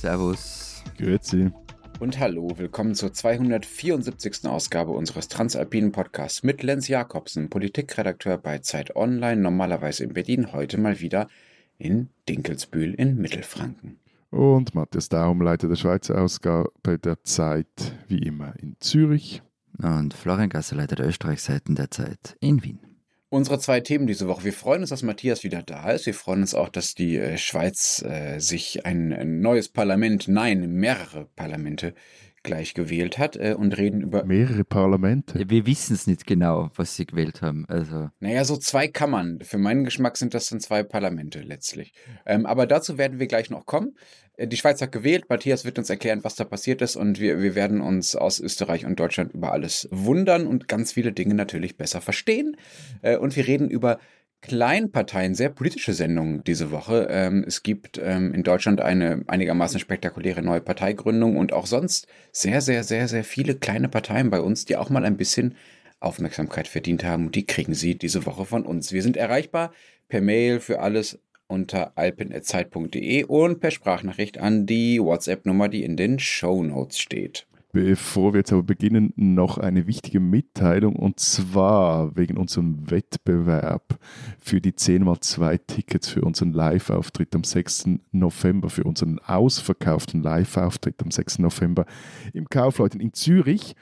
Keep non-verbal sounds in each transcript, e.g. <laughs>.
Servus. Grüezi. Und hallo, willkommen zur 274. Ausgabe unseres Transalpinen Podcasts mit Lenz Jakobsen, Politikredakteur bei Zeit Online, normalerweise in Berlin, heute mal wieder in Dinkelsbühl in Mittelfranken. Und Matthias Daum, Leiter der Schweizer Ausgabe der Zeit, wie immer in Zürich. Und Florian Gasser, Leiter der Österreichseiten der Zeit in Wien. Unsere zwei Themen diese Woche. Wir freuen uns, dass Matthias wieder da ist. Wir freuen uns auch, dass die äh, Schweiz äh, sich ein, ein, neues Parlament, nein, mehrere Parlamente gleich gewählt hat äh, und reden über. Mehrere Parlamente. Ja, wir wissen es nicht genau, was sie gewählt haben. Also. Naja, so zwei Kammern. Für meinen Geschmack sind das dann zwei Parlamente letztlich. Ähm, aber dazu werden wir gleich noch kommen. Äh, die Schweiz hat gewählt. Matthias wird uns erklären, was da passiert ist. Und wir, wir werden uns aus Österreich und Deutschland über alles wundern und ganz viele Dinge natürlich besser verstehen. Äh, und wir reden über Kleinparteien, sehr politische Sendungen diese Woche. Ähm, es gibt ähm, in Deutschland eine einigermaßen spektakuläre neue Parteigründung und auch sonst sehr, sehr, sehr, sehr viele kleine Parteien bei uns, die auch mal ein bisschen Aufmerksamkeit verdient haben. Die kriegen sie diese Woche von uns. Wir sind erreichbar per Mail für alles unter alpen.zeit.de und per Sprachnachricht an die WhatsApp-Nummer, die in den Show Notes steht. Bevor wir jetzt aber beginnen, noch eine wichtige Mitteilung und zwar wegen unserem Wettbewerb für die 10x2 Tickets für unseren Live-Auftritt am 6. November, für unseren ausverkauften Live-Auftritt am 6. November im Kaufleuten in Zürich.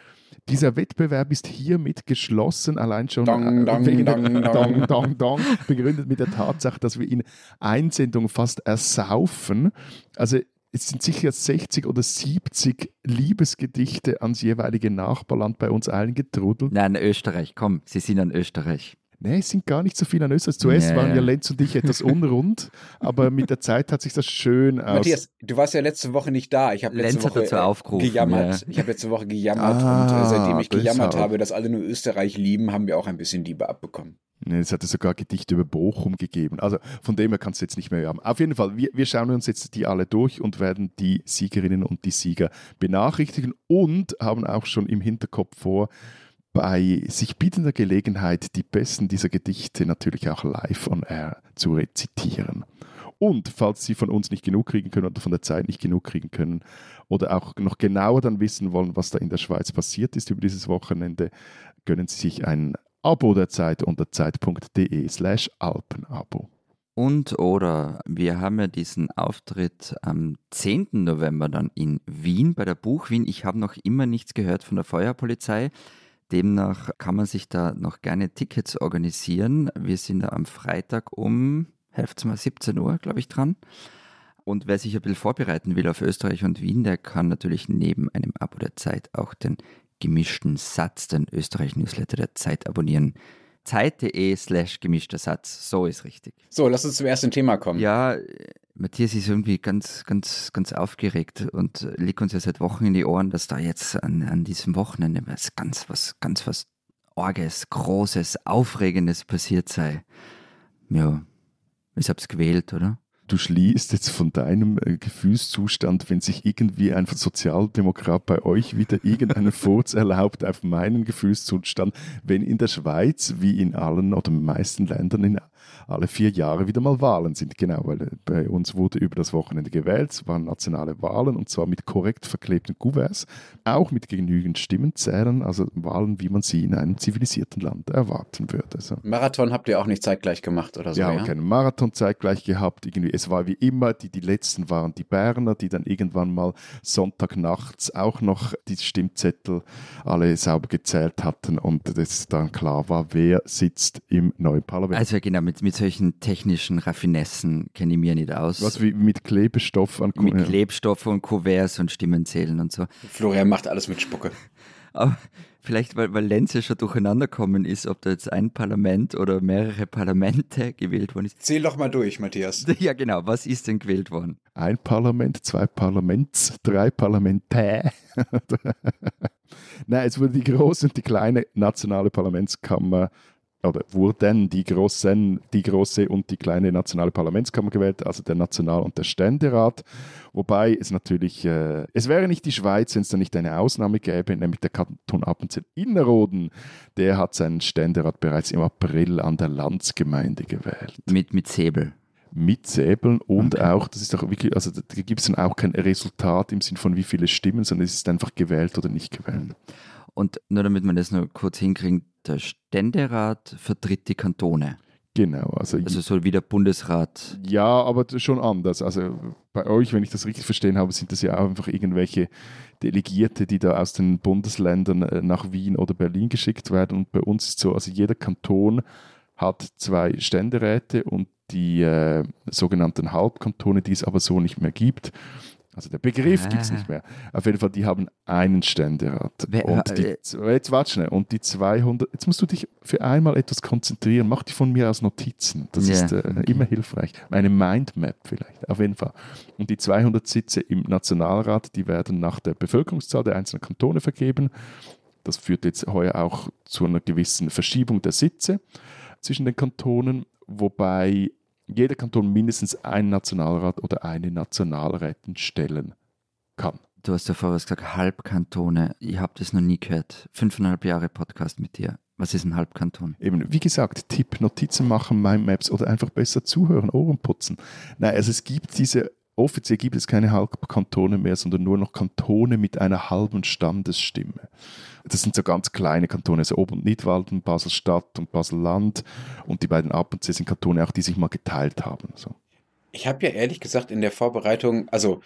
Dieser Wettbewerb ist hiermit geschlossen, allein schon dong, dong, wegen dong, <laughs> dong, dong, dong, begründet mit der Tatsache, dass wir in Einsendungen fast ersaufen. Also es sind sicher 60 oder 70 Liebesgedichte ans jeweilige Nachbarland bei uns allen getrudelt. Nein, Österreich, komm, sie sind an Österreich. Nee, es sind gar nicht so viele an Österreich. Zuerst nee. waren ja Lenz und ich etwas unrund, aber mit der Zeit hat sich das schön aus. Matthias, du warst ja letzte Woche nicht da. Ich habe letzte Lenz Woche dazu aufgerufen, gejammert. Ja. Ich habe letzte Woche gejammert ah, und äh, seitdem ich gejammert habe, dass alle nur Österreich lieben, haben wir auch ein bisschen Liebe abbekommen. Es hatte sogar Gedichte über Bochum gegeben. Also von dem her kannst du jetzt nicht mehr haben. Auf jeden Fall, wir, wir schauen uns jetzt die alle durch und werden die Siegerinnen und die Sieger benachrichtigen und haben auch schon im Hinterkopf vor, bei sich bietender Gelegenheit die besten dieser Gedichte natürlich auch live on air zu rezitieren. Und falls Sie von uns nicht genug kriegen können oder von der Zeit nicht genug kriegen können oder auch noch genauer dann wissen wollen, was da in der Schweiz passiert ist über dieses Wochenende, gönnen Sie sich ein Abo der Zeit unter zeit.de slash Alpenabo. Und oder wir haben ja diesen Auftritt am 10. November dann in Wien bei der Buch Wien. Ich habe noch immer nichts gehört von der Feuerpolizei. Demnach kann man sich da noch gerne Tickets organisieren. Wir sind da am Freitag um, helft mal, 17 Uhr, glaube ich, dran. Und wer sich ein bisschen vorbereiten will auf Österreich und Wien, der kann natürlich neben einem Abo der Zeit auch den gemischten Satz, den Österreich-Newsletter der Zeit abonnieren. Zeit.de slash gemischter Satz, so ist richtig. So, lass uns zum ersten Thema kommen. Ja, Matthias ist irgendwie ganz, ganz, ganz aufgeregt und liegt uns ja seit Wochen in die Ohren, dass da jetzt an, an diesem Wochenende was ganz was, ganz was Orges, Großes, Aufregendes passiert sei. Ja, ich hab's gewählt, oder? Du schließt jetzt von deinem äh, Gefühlszustand, wenn sich irgendwie ein Sozialdemokrat bei euch wieder irgendeinen <laughs> Furz erlaubt auf meinen Gefühlszustand, wenn in der Schweiz, wie in allen oder meisten Ländern in alle vier Jahre wieder mal Wahlen sind. Genau, weil äh, bei uns wurde über das Wochenende gewählt, es waren nationale Wahlen und zwar mit korrekt verklebten Kuverts, auch mit genügend Stimmenzählern, also Wahlen, wie man sie in einem zivilisierten Land erwarten würde. So. Marathon habt ihr auch nicht zeitgleich gemacht oder so? Wir haben ja? keinen Marathon zeitgleich gehabt. Irgendwie, es war wie immer, die, die letzten waren die Berner, die dann irgendwann mal Sonntagnachts auch noch die Stimmzettel alle sauber gezählt hatten und es dann klar war, wer sitzt im neuen Parlament. Also genau, mit, mit solchen technischen Raffinessen kenne ich mir nicht aus. Was wie mit Klebstoff an Mit Klebstoff und Kuverts und Stimmenzählen und so. Florian macht alles mit Spucke. Aber vielleicht, weil, weil Lenz ja schon durcheinander gekommen ist, ob da jetzt ein Parlament oder mehrere Parlamente <laughs> gewählt worden ist. Zähl doch mal durch, Matthias. <laughs> Ja, genau. Was ist denn gewählt worden? Ein Parlament, zwei Parlaments, drei Parlamente. <laughs> Nein, es wurde die große und die kleine nationale Parlamentskammer oder wurden die großen, die große und die kleine nationale Parlamentskammer gewählt, also der National- und der Ständerat. Wobei es natürlich, äh, es wäre nicht die Schweiz, wenn es da nicht eine Ausnahme gäbe, nämlich der Kanton Appenzell Innerrhoden. Der hat seinen Ständerat bereits im April an der Landsgemeinde gewählt. Mit, mit Säbel. mitsäbeln und okay. auch, das ist auch wirklich, also da gibt es dann auch kein Resultat im Sinn von wie viele Stimmen, sondern es ist einfach gewählt oder nicht gewählt. Und nur damit man das noch kurz hinkriegt, der Ständerat vertritt die Kantone. Genau. Also, also so wie der Bundesrat. Ja, aber schon anders. Also bei euch, wenn ich das richtig verstehen habe, sind das ja auch einfach irgendwelche Delegierte, die da aus den Bundesländern äh, nach Wien oder Berlin geschickt werden. Und bei uns ist so, also jeder Kanton hat zwei Ständeräte und die äh, sogenannten Halbkantone, die es aber so nicht mehr gibt. Also der Begriff ah. gibt es nicht mehr. Auf jeden Fall, die haben einen Ständerat. Wer, und die, äh, jetzt warte schnell. Und die 200, jetzt musst du dich für einmal etwas konzentrieren. Mach die von mir aus Notizen. Das yeah. ist äh, okay. immer hilfreich. Eine Mindmap vielleicht, auf jeden Fall. Und die 200 Sitze im Nationalrat, die werden nach der Bevölkerungszahl der einzelnen Kantone vergeben. Das führt jetzt heuer auch zu einer gewissen Verschiebung der Sitze zwischen den Kantonen, wobei jeder Kanton mindestens einen Nationalrat oder eine Nationalrätin stellen kann. Du hast ja vorher gesagt, Halbkantone. Ich habe das noch nie gehört. Fünfeinhalb Jahre Podcast mit dir. Was ist ein Halbkanton? Eben, wie gesagt, Tipp, Notizen machen, Mindmaps oder einfach besser zuhören, Ohren putzen. Nein, also es gibt diese, offiziell gibt es keine Halbkantone mehr, sondern nur noch Kantone mit einer halben Standesstimme das sind so ganz kleine Kantone, so Ober- und Nidwalden, Basel-Stadt und Basel-Land. Und die beiden Ab- und C sind Kantone auch, die sich mal geteilt haben. So. Ich habe ja ehrlich gesagt in der Vorbereitung, also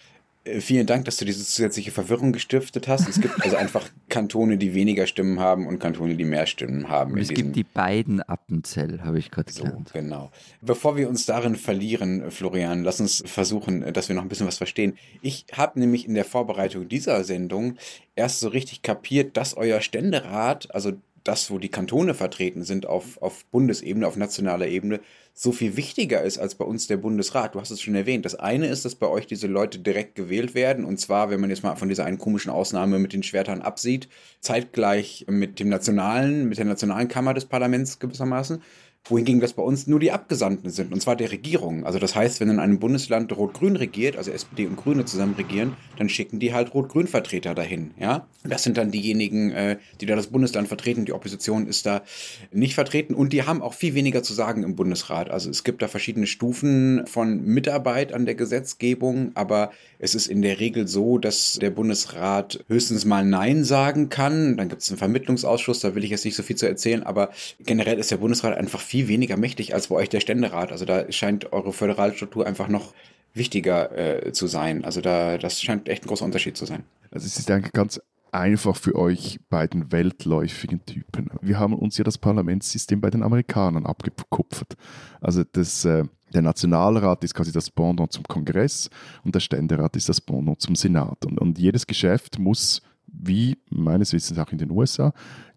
vielen Dank, dass du diese zusätzliche Verwirrung gestiftet hast. Es gibt also <laughs> einfach Kantone, die weniger Stimmen haben und Kantone, die mehr Stimmen haben. es gibt die beiden Appenzell, habe ich gerade so, gelernt. Genau. Bevor wir uns darin verlieren, Florian, lass uns versuchen, dass wir noch ein bisschen was verstehen. Ich habe nämlich in der Vorbereitung dieser Sendung erst so richtig kapiert, dass euer Ständerat, also das, wo die Kantone vertreten sind auf, auf Bundesebene, auf nationaler Ebene, so viel wichtiger ist als bei uns der Bundesrat. Du hast es schon erwähnt. Das eine ist, dass bei euch diese Leute direkt gewählt werden. Und zwar, wenn man jetzt mal von dieser einen komischen Ausnahme mit den Schwertern absieht, zeitgleich mit dem nationalen, mit der nationalen Kammer des Parlaments gewissermaßen wohingegen das bei uns nur die Abgesandten sind, und zwar der Regierung. Also das heißt, wenn in einem Bundesland Rot-Grün regiert, also SPD und Grüne zusammen regieren, dann schicken die halt Rot-Grün-Vertreter dahin. Ja? Das sind dann diejenigen, äh, die da das Bundesland vertreten. Die Opposition ist da nicht vertreten und die haben auch viel weniger zu sagen im Bundesrat. Also es gibt da verschiedene Stufen von Mitarbeit an der Gesetzgebung, aber es ist in der Regel so, dass der Bundesrat höchstens mal Nein sagen kann. Dann gibt es einen Vermittlungsausschuss, da will ich jetzt nicht so viel zu erzählen, aber generell ist der Bundesrat einfach viel viel weniger mächtig als bei euch der Ständerat. Also da scheint eure Föderalstruktur einfach noch wichtiger äh, zu sein. Also da, das scheint echt ein großer Unterschied zu sein. Also es ist eigentlich ganz einfach für euch beiden weltläufigen Typen. Wir haben uns ja das Parlamentssystem bei den Amerikanern abgekupfert. Also das, äh, der Nationalrat ist quasi das Pendant zum Kongress und der Ständerat ist das Pendant zum Senat. Und, und jedes Geschäft muss wie meines Wissens auch in den USA,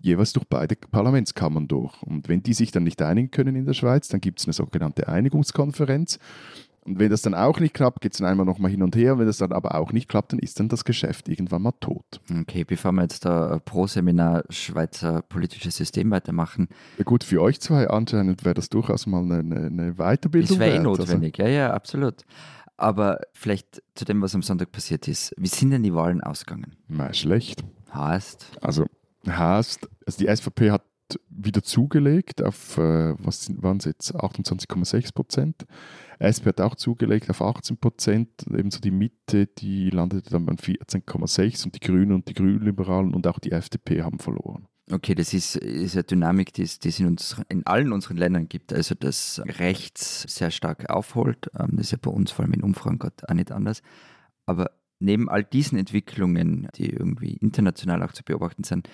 jeweils durch beide Parlamentskammern durch. Und wenn die sich dann nicht einigen können in der Schweiz, dann gibt es eine sogenannte Einigungskonferenz. Und wenn das dann auch nicht klappt, geht es dann einmal nochmal hin und her. Wenn das dann aber auch nicht klappt, dann ist dann das Geschäft irgendwann mal tot. Okay, bevor wir jetzt da pro Seminar Schweizer politisches System weitermachen. Ja gut, für euch zwei anscheinend wäre das durchaus mal eine, eine Weiterbildung. Das wäre eh also notwendig, also. ja, ja, absolut. Aber vielleicht zu dem, was am Sonntag passiert ist. Wie sind denn die Wahlen ausgegangen? Na, schlecht. Heißt? Also, heißt, also die SVP hat wieder zugelegt auf, äh, was waren es jetzt, 28,6 Prozent. SP hat auch zugelegt auf 18 Prozent. Ebenso die Mitte, die landete dann bei 14,6 und die Grünen und die Grünliberalen und auch die FDP haben verloren. Okay, das ist, ist eine Dynamik, die es, die es in, uns, in allen unseren Ländern gibt. Also, dass rechts sehr stark aufholt. Ähm, das ist ja bei uns vor allem in Umfragen gerade auch nicht anders. Aber neben all diesen Entwicklungen, die irgendwie international auch zu beobachten sind,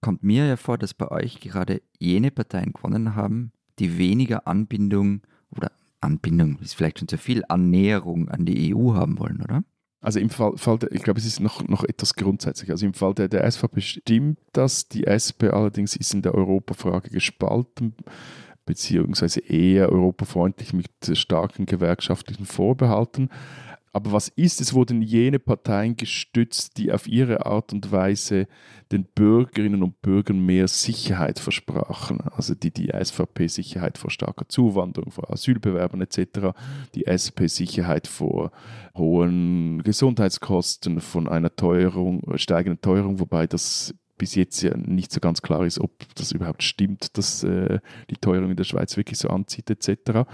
kommt mir ja vor, dass bei euch gerade jene Parteien gewonnen haben, die weniger Anbindung oder Anbindung ist vielleicht schon zu viel, Annäherung an die EU haben wollen, oder? Also im Fall, Fall der, ich glaube, es ist noch, noch etwas grundsätzlich. Also im Fall der, der SVP stimmt das, die SP allerdings ist in der Europafrage gespalten, beziehungsweise eher europafreundlich mit starken gewerkschaftlichen Vorbehalten. Aber was ist? Es wurden jene Parteien gestützt, die auf ihre Art und Weise den Bürgerinnen und Bürgern mehr Sicherheit versprachen. Also die, die SVP Sicherheit vor starker Zuwanderung, vor Asylbewerbern etc., die SP Sicherheit vor hohen Gesundheitskosten, von einer Teuerung, steigenden Teuerung, wobei das bis jetzt ja nicht so ganz klar ist, ob das überhaupt stimmt, dass äh, die Teuerung in der Schweiz wirklich so anzieht etc.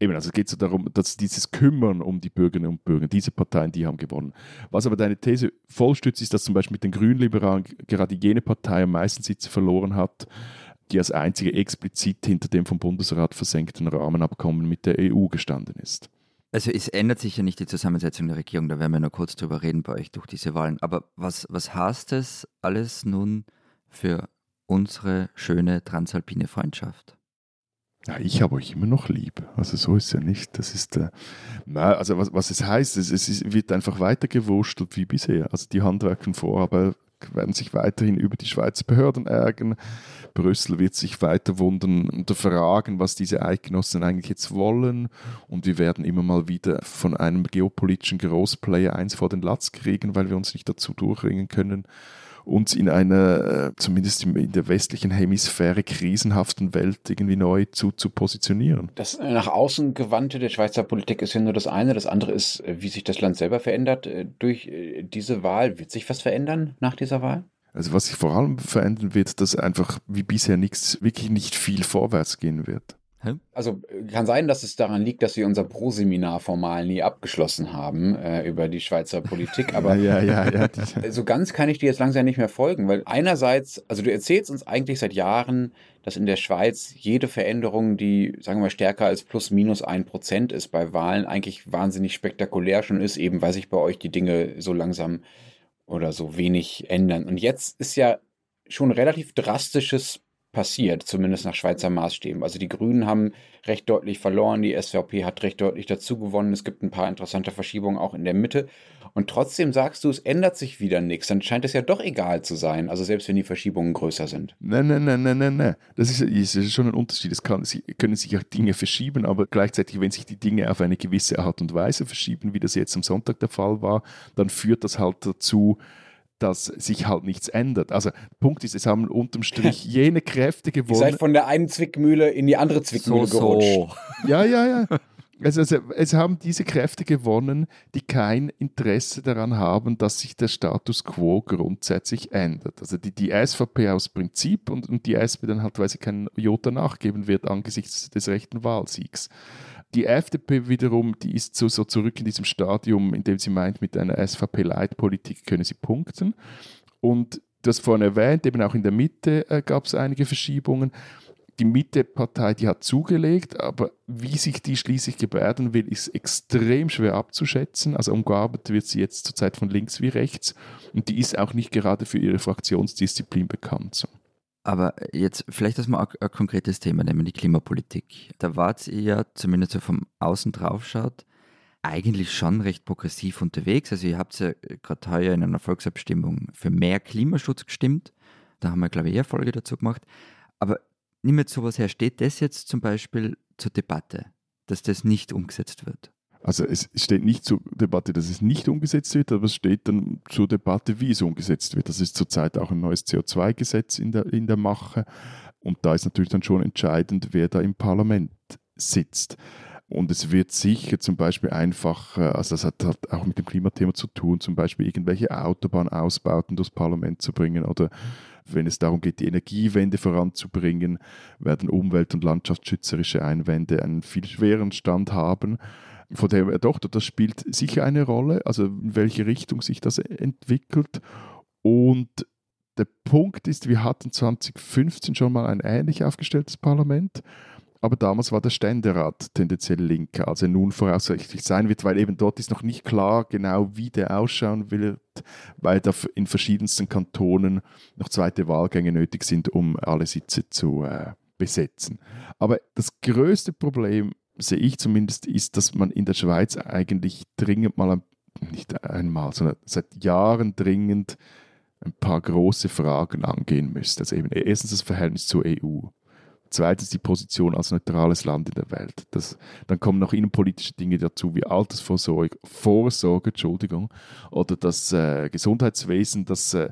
Eben, also es geht so darum, dass dieses Kümmern um die Bürgerinnen und Bürger, diese Parteien, die haben gewonnen. Was aber deine These vollstützt, ist, dass zum Beispiel mit den Grünliberalen gerade jene Partei am meisten Sitze verloren hat, die als einzige explizit hinter dem vom Bundesrat versenkten Rahmenabkommen mit der EU gestanden ist. Also es ändert sich ja nicht die Zusammensetzung der Regierung, da werden wir noch kurz drüber reden bei euch durch diese Wahlen. Aber was, was heißt das alles nun für unsere schöne transalpine Freundschaft? Ja, ich habe euch immer noch lieb. Also so ist es ja nicht. Das ist, na, also was, was es heißt, es, es ist, wird einfach weitergewurstelt wie bisher. Also die Handwerker Vorarbeiter werden sich weiterhin über die Schweizer Behörden ärgern. Brüssel wird sich weiter wundern und fragen, was diese Eidgenossen eigentlich jetzt wollen. Und wir werden immer mal wieder von einem geopolitischen Großplayer eins vor den Latz kriegen, weil wir uns nicht dazu durchringen können uns in einer, äh, zumindest in der westlichen Hemisphäre, krisenhaften Welt irgendwie neu zu, zu positionieren. Das nach außen gewandte der Schweizer Politik ist ja nur das eine. Das andere ist, äh, wie sich das Land selber verändert äh, durch diese Wahl. Wird sich was verändern nach dieser Wahl? Also was sich vor allem verändern wird, dass einfach wie bisher nichts, wirklich nicht viel vorwärts gehen wird. Also kann sein, dass es daran liegt, dass wir unser Pro-Seminar formal nie abgeschlossen haben äh, über die Schweizer Politik. <laughs> Aber ja, ja, ja, <laughs> so ganz kann ich dir jetzt langsam nicht mehr folgen, weil einerseits, also du erzählst uns eigentlich seit Jahren, dass in der Schweiz jede Veränderung, die, sagen wir mal, stärker als plus minus ein Prozent ist bei Wahlen, eigentlich wahnsinnig spektakulär schon ist, eben weil sich bei euch die Dinge so langsam oder so wenig ändern. Und jetzt ist ja schon relativ drastisches passiert, zumindest nach Schweizer Maßstäben. Also die Grünen haben recht deutlich verloren, die SVP hat recht deutlich dazu gewonnen. Es gibt ein paar interessante Verschiebungen auch in der Mitte. Und trotzdem sagst du, es ändert sich wieder nichts. Dann scheint es ja doch egal zu sein, also selbst wenn die Verschiebungen größer sind. Nein, nein, nein, nein, nein, nein. Das ist, ist schon ein Unterschied. Es kann, können sich auch Dinge verschieben, aber gleichzeitig, wenn sich die Dinge auf eine gewisse Art und Weise verschieben, wie das jetzt am Sonntag der Fall war, dann führt das halt dazu, dass sich halt nichts ändert. Also Punkt ist, es haben unterm Strich <laughs> jene Kräfte gewonnen. Ihr seid von der einen Zwickmühle in die andere Zwickmühle so, gerutscht. So. Ja, ja, ja. <laughs> Also, also, es haben diese Kräfte gewonnen, die kein Interesse daran haben, dass sich der Status quo grundsätzlich ändert. Also die, die SVP aus Prinzip und, und die SP dann halt, weil sie keinen Jota nachgeben wird angesichts des rechten Wahlsiegs. Die FDP wiederum, die ist so, so zurück in diesem Stadium, in dem sie meint, mit einer SVP-Leitpolitik könne sie punkten. Und das vorhin erwähnt, eben auch in der Mitte äh, gab es einige Verschiebungen. Die Mitte-Partei, die hat zugelegt, aber wie sich die schließlich gebärden will, ist extrem schwer abzuschätzen. Also umgearbeitet wird sie jetzt zurzeit von links wie rechts und die ist auch nicht gerade für ihre Fraktionsdisziplin bekannt. So. Aber jetzt vielleicht erstmal ein, ein konkretes Thema, nämlich die Klimapolitik. Da wart ihr ja, zumindest so vom Außen drauf schaut, eigentlich schon recht progressiv unterwegs. Also ihr habt ja gerade heuer in einer Volksabstimmung für mehr Klimaschutz gestimmt. Da haben wir, glaube ich, eher Folge dazu gemacht. Aber nimm jetzt sowas her, steht das jetzt zum Beispiel zur Debatte, dass das nicht umgesetzt wird? Also es steht nicht zur Debatte, dass es nicht umgesetzt wird, aber es steht dann zur Debatte, wie es umgesetzt wird. Das ist zurzeit auch ein neues CO2-Gesetz in der, in der Mache. Und da ist natürlich dann schon entscheidend, wer da im Parlament sitzt. Und es wird sicher zum Beispiel einfach, also das hat, hat auch mit dem Klimathema zu tun, zum Beispiel irgendwelche Autobahnausbauten durchs Parlament zu bringen oder wenn es darum geht, die Energiewende voranzubringen, werden umwelt- und landschaftsschützerische Einwände einen viel schweren Stand haben. Von dem her doch, das spielt sicher eine Rolle, also in welche Richtung sich das entwickelt. Und der Punkt ist, wir hatten 2015 schon mal ein ähnlich aufgestelltes Parlament, aber damals war der Ständerat tendenziell linker, als er nun voraussichtlich sein wird, weil eben dort ist noch nicht klar genau, wie der ausschauen wird, weil da in verschiedensten Kantonen noch zweite Wahlgänge nötig sind, um alle Sitze zu äh, besetzen. Aber das größte Problem sehe ich zumindest, ist, dass man in der Schweiz eigentlich dringend mal, nicht einmal, sondern seit Jahren dringend ein paar große Fragen angehen müsste. Also eben erstens das Verhältnis zur EU. Zweitens die Position als neutrales Land in der Welt. Das, dann kommen noch innenpolitische Dinge dazu, wie Altersvorsorge, Vorsorge, Entschuldigung, oder das äh, Gesundheitswesen, das äh,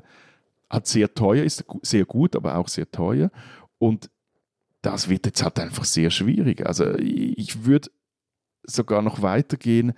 hat sehr teuer ist, sehr gut, aber auch sehr teuer. Und das wird jetzt halt einfach sehr schwierig. Also ich würde sogar noch weitergehen,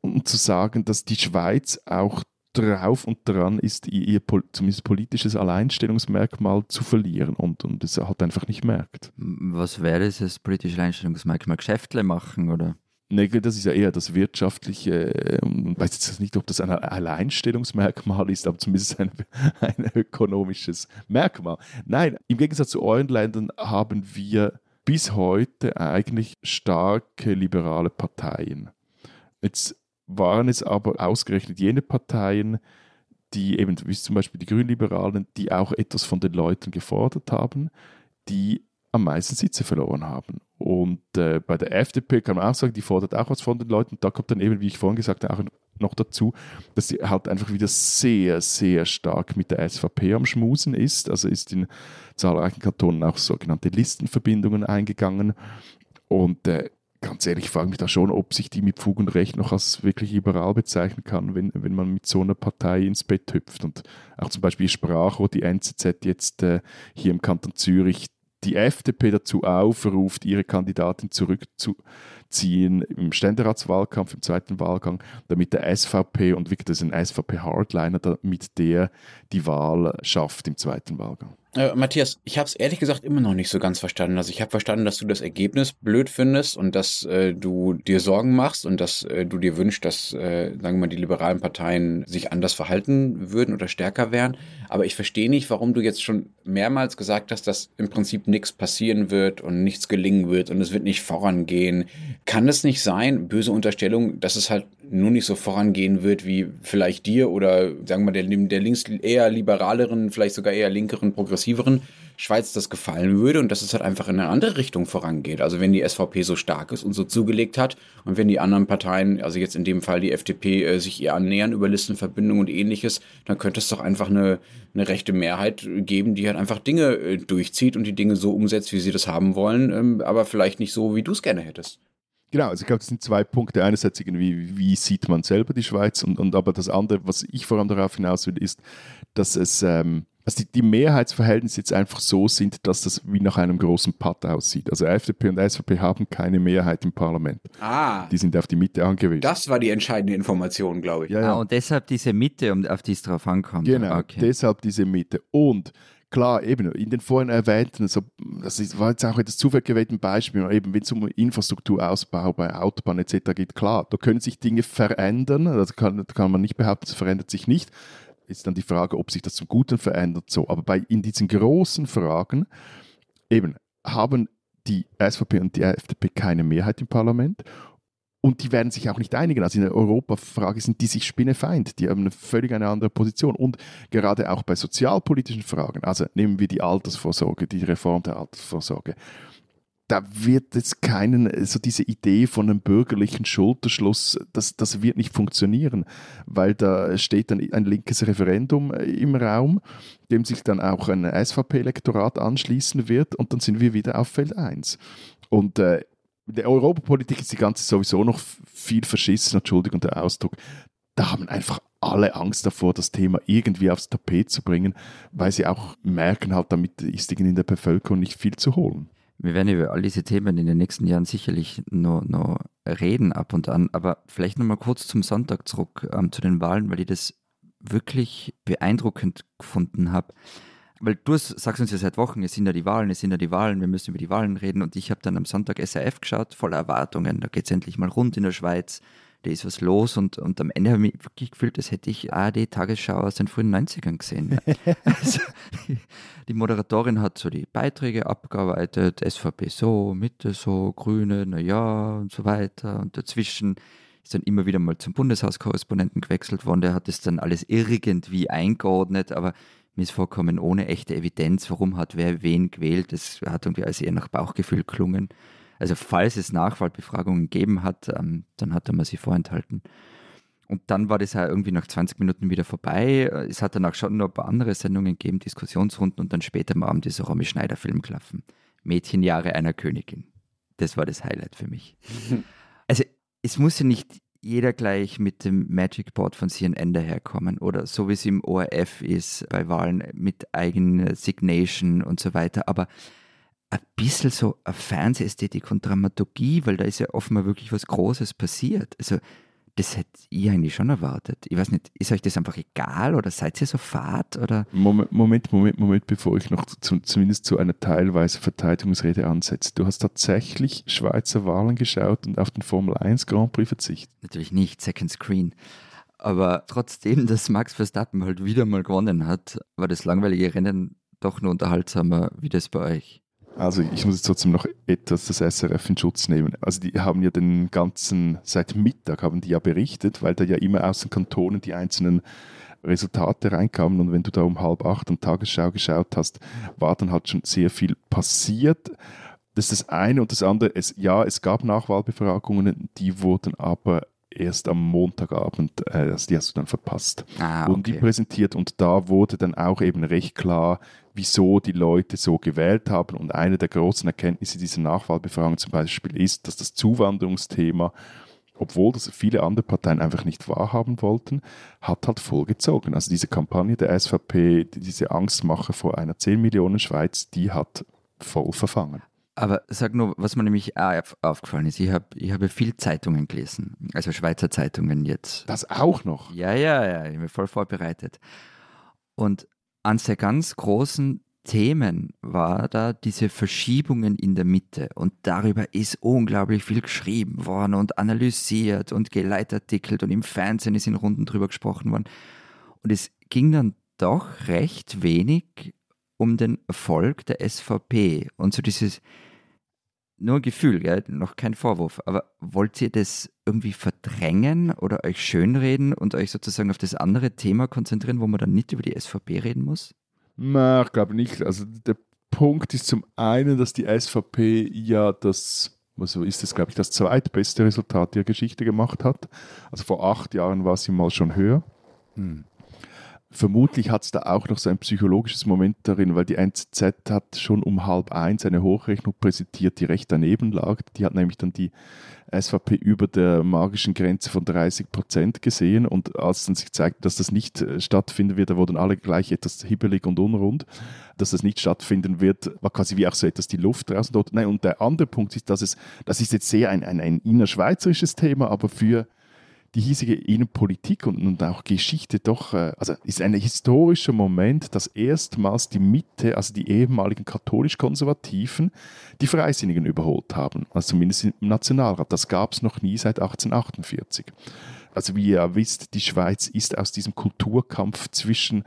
um zu sagen, dass die Schweiz auch drauf und dran ist, ihr zumindest politisches Alleinstellungsmerkmal zu verlieren und, und es halt einfach nicht merkt. Was wäre das politische Alleinstellungsmerkmal? Geschäftle machen oder? Nee, das ist ja eher das wirtschaftliche, ich ähm, weiß jetzt nicht, ob das ein Alleinstellungsmerkmal ist, aber zumindest ein, <laughs> ein ökonomisches Merkmal. Nein, im Gegensatz zu euren Ländern haben wir bis heute eigentlich starke liberale Parteien. Jetzt waren es aber ausgerechnet jene Parteien, die eben, wie zum Beispiel die Grünliberalen, die auch etwas von den Leuten gefordert haben, die am meisten Sitze verloren haben. Und äh, bei der FDP kann man auch sagen, die fordert auch was von den Leuten. Da kommt dann eben, wie ich vorhin gesagt habe, auch noch dazu, dass sie halt einfach wieder sehr, sehr stark mit der SVP am Schmusen ist. Also ist in zahlreichen Kantonen auch sogenannte Listenverbindungen eingegangen. Und äh, ganz ehrlich, ich frage mich da schon, ob sich die mit Fug und Recht noch als wirklich liberal bezeichnen kann, wenn, wenn man mit so einer Partei ins Bett hüpft. Und auch zum Beispiel Sprachrohr, die NZZ jetzt äh, hier im Kanton Zürich die FDP dazu aufruft, ihre Kandidatin zurückzuziehen im Ständeratswahlkampf, im zweiten Wahlgang, damit der SVP, und wirklich das ist ein SVP-Hardliner, damit der die Wahl schafft im zweiten Wahlgang. Äh, Matthias, ich habe es ehrlich gesagt immer noch nicht so ganz verstanden. Also ich habe verstanden, dass du das Ergebnis blöd findest und dass äh, du dir Sorgen machst und dass äh, du dir wünschst, dass, äh, sagen wir mal, die liberalen Parteien sich anders verhalten würden oder stärker wären. Aber ich verstehe nicht, warum du jetzt schon mehrmals gesagt hast, dass im Prinzip nichts passieren wird und nichts gelingen wird und es wird nicht vorangehen. Kann es nicht sein, böse Unterstellung, dass es halt nur nicht so vorangehen wird wie vielleicht dir oder sagen wir mal der, der links eher liberaleren, vielleicht sogar eher linkeren, progressiveren Schweiz das gefallen würde und dass es halt einfach in eine andere Richtung vorangeht. Also wenn die SVP so stark ist und so zugelegt hat und wenn die anderen Parteien, also jetzt in dem Fall die FDP, äh, sich ihr annähern über Listenverbindungen und ähnliches, dann könnte es doch einfach eine, eine rechte Mehrheit geben, die halt einfach Dinge äh, durchzieht und die Dinge so umsetzt, wie sie das haben wollen, ähm, aber vielleicht nicht so, wie du es gerne hättest. Genau, also ich glaube, das sind zwei Punkte. Einerseits irgendwie, wie sieht man selber die Schweiz und, und aber das andere, was ich vor allem darauf hinaus will, ist, dass es ähm, also die, die, Mehrheitsverhältnisse jetzt einfach so sind, dass das wie nach einem großen Patt aussieht. Also FDP und SVP haben keine Mehrheit im Parlament. Ah. Die sind auf die Mitte angewiesen. Das war die entscheidende Information, glaube ich. Ja, ja. Ah, und deshalb diese Mitte, auf die es drauf ankommt. Genau, okay. deshalb diese Mitte. Und klar, eben in den vorhin erwähnten, so, das war jetzt auch das zufällig gewählte Beispiel, eben wenn es um Infrastrukturausbau bei Autobahnen etc. geht, klar, da können sich Dinge verändern, das kann, kann man nicht behaupten, es verändert sich nicht. Ist dann die Frage, ob sich das zum Guten verändert, so. Aber bei, in diesen großen Fragen eben haben die SVP und die FDP keine Mehrheit im Parlament und die werden sich auch nicht einigen. Also in der Europafrage sind die sich spinnefeind. Die haben eine völlig eine andere Position. Und gerade auch bei sozialpolitischen Fragen, also nehmen wir die Altersvorsorge, die Reform der Altersvorsorge, da wird es keinen, so diese Idee von einem bürgerlichen Schulterschluss, das, das wird nicht funktionieren, weil da steht dann ein linkes Referendum im Raum, dem sich dann auch ein SVP-Elektorat anschließen wird und dann sind wir wieder auf Feld 1. Und äh, in der Europapolitik ist die ganze sowieso noch viel verschissen, Entschuldigung der Ausdruck. Da haben einfach alle Angst davor, das Thema irgendwie aufs Tapet zu bringen, weil sie auch merken halt, damit ist in der Bevölkerung nicht viel zu holen. Wir werden über all diese Themen in den nächsten Jahren sicherlich noch, noch reden ab und an, aber vielleicht nochmal kurz zum Sonntag zurück, ähm, zu den Wahlen, weil ich das wirklich beeindruckend gefunden habe weil du sagst uns ja seit Wochen, es sind ja die Wahlen, es sind ja die Wahlen, wir müssen über die Wahlen reden. Und ich habe dann am Sonntag SRF geschaut, voller Erwartungen. Da geht es endlich mal rund in der Schweiz, da ist was los. Und, und am Ende habe ich mich wirklich gefühlt, als hätte ich ARD-Tagesschau aus den frühen 90ern gesehen. <laughs> also, die, die, Moderatorin hat so die Beiträge abgearbeitet, SVP so, Mitte so, Grüne, naja und so weiter. Und dazwischen ist dann immer wieder mal zum Bundeshauskorrespondenten gewechselt worden. Der hat es dann alles irgendwie eingeordnet, aber ist vollkommen ohne echte Evidenz, warum hat wer wen gewählt. Das hat irgendwie als eher nach Bauchgefühl klungen. Also falls es Nachwahlbefragungen gegeben hat, ähm, dann hat er mir sie vorenthalten. Und dann war das ja irgendwie nach 20 Minuten wieder vorbei. Es hat danach schon noch ein paar andere Sendungen gegeben, Diskussionsrunden und dann später am Abend dieser Romy Schneider-Film klaffen. Mädchenjahre einer Königin. Das war das Highlight für mich. <laughs> Also es muss ja nicht jeder gleich mit dem Magic Board von CNN daherkommen oder so wie es im ORF ist bei Wahlen mit eigener Signation und so weiter. Aber ein bisschen so eine Fernsehästhetik und Dramaturgie, weil da ist ja offenbar wirklich was Großes passiert. Also Das hätte ich eigentlich schon erwartet. Ich weiß nicht, ist euch das einfach egal oder seid ihr so fad? Oder? Moment, Moment, Moment, Moment, bevor ich noch zu, zumindest zu einer teilweise Verteidigungsrede ansetze. Du hast tatsächlich Schweizer Wahlen geschaut und auf den Formel 1 Grand Prix verzichtet? Natürlich nicht, Second Screen. Aber trotzdem, dass Max Verstappen halt wieder mal gewonnen hat, war das langweilige Rennen doch nur unterhaltsamer wie das bei euch. Also ich muss jetzt trotzdem noch etwas das SRF in Schutz nehmen. Also die haben ja den ganzen, seit Mittag haben die ja berichtet, weil da ja immer aus den Kantonen die einzelnen Resultate reinkamen und wenn du da um halb acht am Tagesschau geschaut hast, war dann halt schon sehr viel passiert. Das ist das eine und das andere, es, ja, es gab Nachwahlbefragungen, die wurden aber erst am Montagabend, äh, also die hast du dann verpasst, Ah, wurden die okay. präsentiert und da wurde dann auch eben recht klar, wieso die Leute so gewählt haben. Und eine der großen Erkenntnisse dieser Nachwahlbefragung zum Beispiel ist, dass das Zuwanderungsthema, obwohl das viele andere Parteien einfach nicht wahrhaben wollten, hat halt vollgezogen. Also diese Kampagne der SVP, die- diese Angstmache vor einer 10 Millionen Schweiz, die hat voll verfangen. Aber sag nur, was mir nämlich auf- aufgefallen ist. Ich habe ich habe viel Zeitungen gelesen, also Schweizer Zeitungen jetzt. Das auch noch. Ja, ja, ja, ich bin voll vorbereitet. Und eines der ganz großen Themen war da diese Verschiebungen in der Mitte. Und darüber ist unglaublich viel geschrieben worden und analysiert und geleitartikelt und im Fernsehen ist in Runden drüber gesprochen worden. Und es ging dann doch recht wenig um den Erfolg der SVP und so dieses nur ein Gefühl, gell? noch kein Vorwurf, aber wollt ihr das irgendwie verdrängen oder euch schönreden und euch sozusagen auf das andere Thema konzentrieren, wo man dann nicht über die SVP reden muss? Na, ich glaube nicht. Also der Punkt ist zum einen, dass die SVP ja das, also ist das, glaube ich, das zweitbeste Resultat der Geschichte gemacht hat. Also vor acht Jahren war sie mal schon höher. Vermutlich hat es da auch noch so ein psychologisches Moment darin, weil die NZZ hat schon um halb eins eine Hochrechnung präsentiert, die recht daneben lag. Die hat nämlich dann die SVP über der magischen Grenze von 30 Prozent gesehen und als dann sich zeigte, dass das nicht äh, stattfinden wird, da wurden alle gleich etwas hibbelig und unrund, dass das nicht stattfinden wird, war quasi wie auch so etwas die Luft draußen dort. Nein, und der andere Punkt ist, dass es, das ist jetzt sehr ein, ein, ein innerschweizerisches Thema, aber für die hiesige Innenpolitik und, und auch Geschichte doch, äh, also ist ein historischer Moment, dass erstmals die Mitte, also die ehemaligen katholisch-konservativen, die Freisinnigen überholt haben. Also zumindest im Nationalrat. Das gab es noch nie seit 1848. Also wie ihr wisst, die Schweiz ist aus diesem Kulturkampf zwischen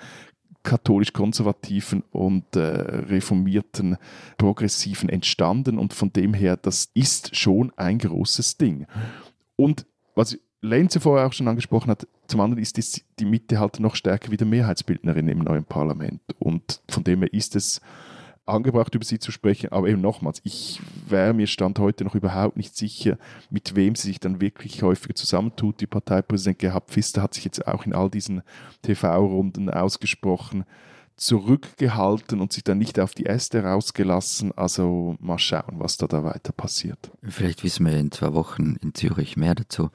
katholisch-konservativen und äh, reformierten Progressiven entstanden und von dem her, das ist schon ein großes Ding. Und was Lenze vorher auch schon angesprochen hat, zum anderen ist die, die Mitte halt noch stärker wieder Mehrheitsbildnerin im neuen Parlament. Und von dem her ist es angebracht, über sie zu sprechen. Aber eben nochmals, ich wäre mir Stand heute noch überhaupt nicht sicher, mit wem sie sich dann wirklich häufiger zusammentut. Die Parteipräsident Gerhard Pfister hat sich jetzt auch in all diesen TV-Runden ausgesprochen zurückgehalten und sich dann nicht auf die Äste rausgelassen. Also mal schauen, was da, da weiter passiert. Vielleicht wissen wir in zwei Wochen in Zürich mehr dazu.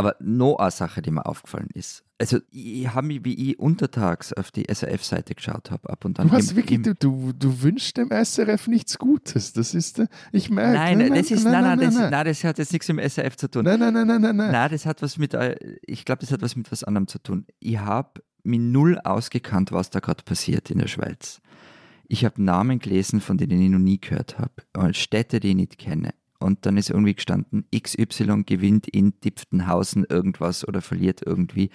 Aber noch eine Sache, die mir aufgefallen ist. Also, ich habe mich, wie ich untertags auf die SRF-Seite geschaut habe, ab und an. Du, hast im- wirklich, im- du, du, du wünschst dem SRF nichts Gutes. Das ist, äh, ich merke. Nein, das ist, nein, nein, das, nein, nein, das hat jetzt nichts mit dem SRF zu tun. nein, nein, nein, nein, nein, nein. Nein, das hat was mit, äh, ich glaube, das hat was mit was anderem zu tun. Ich habe mich null ausgekannt, was da gerade passiert in der Schweiz. Ich habe Namen gelesen, von denen ich noch nie gehört habe. Und Städte, die ich nicht kenne. Und dann ist irgendwie gestanden, XY gewinnt in Dipftenhausen irgendwas oder verliert irgendwie.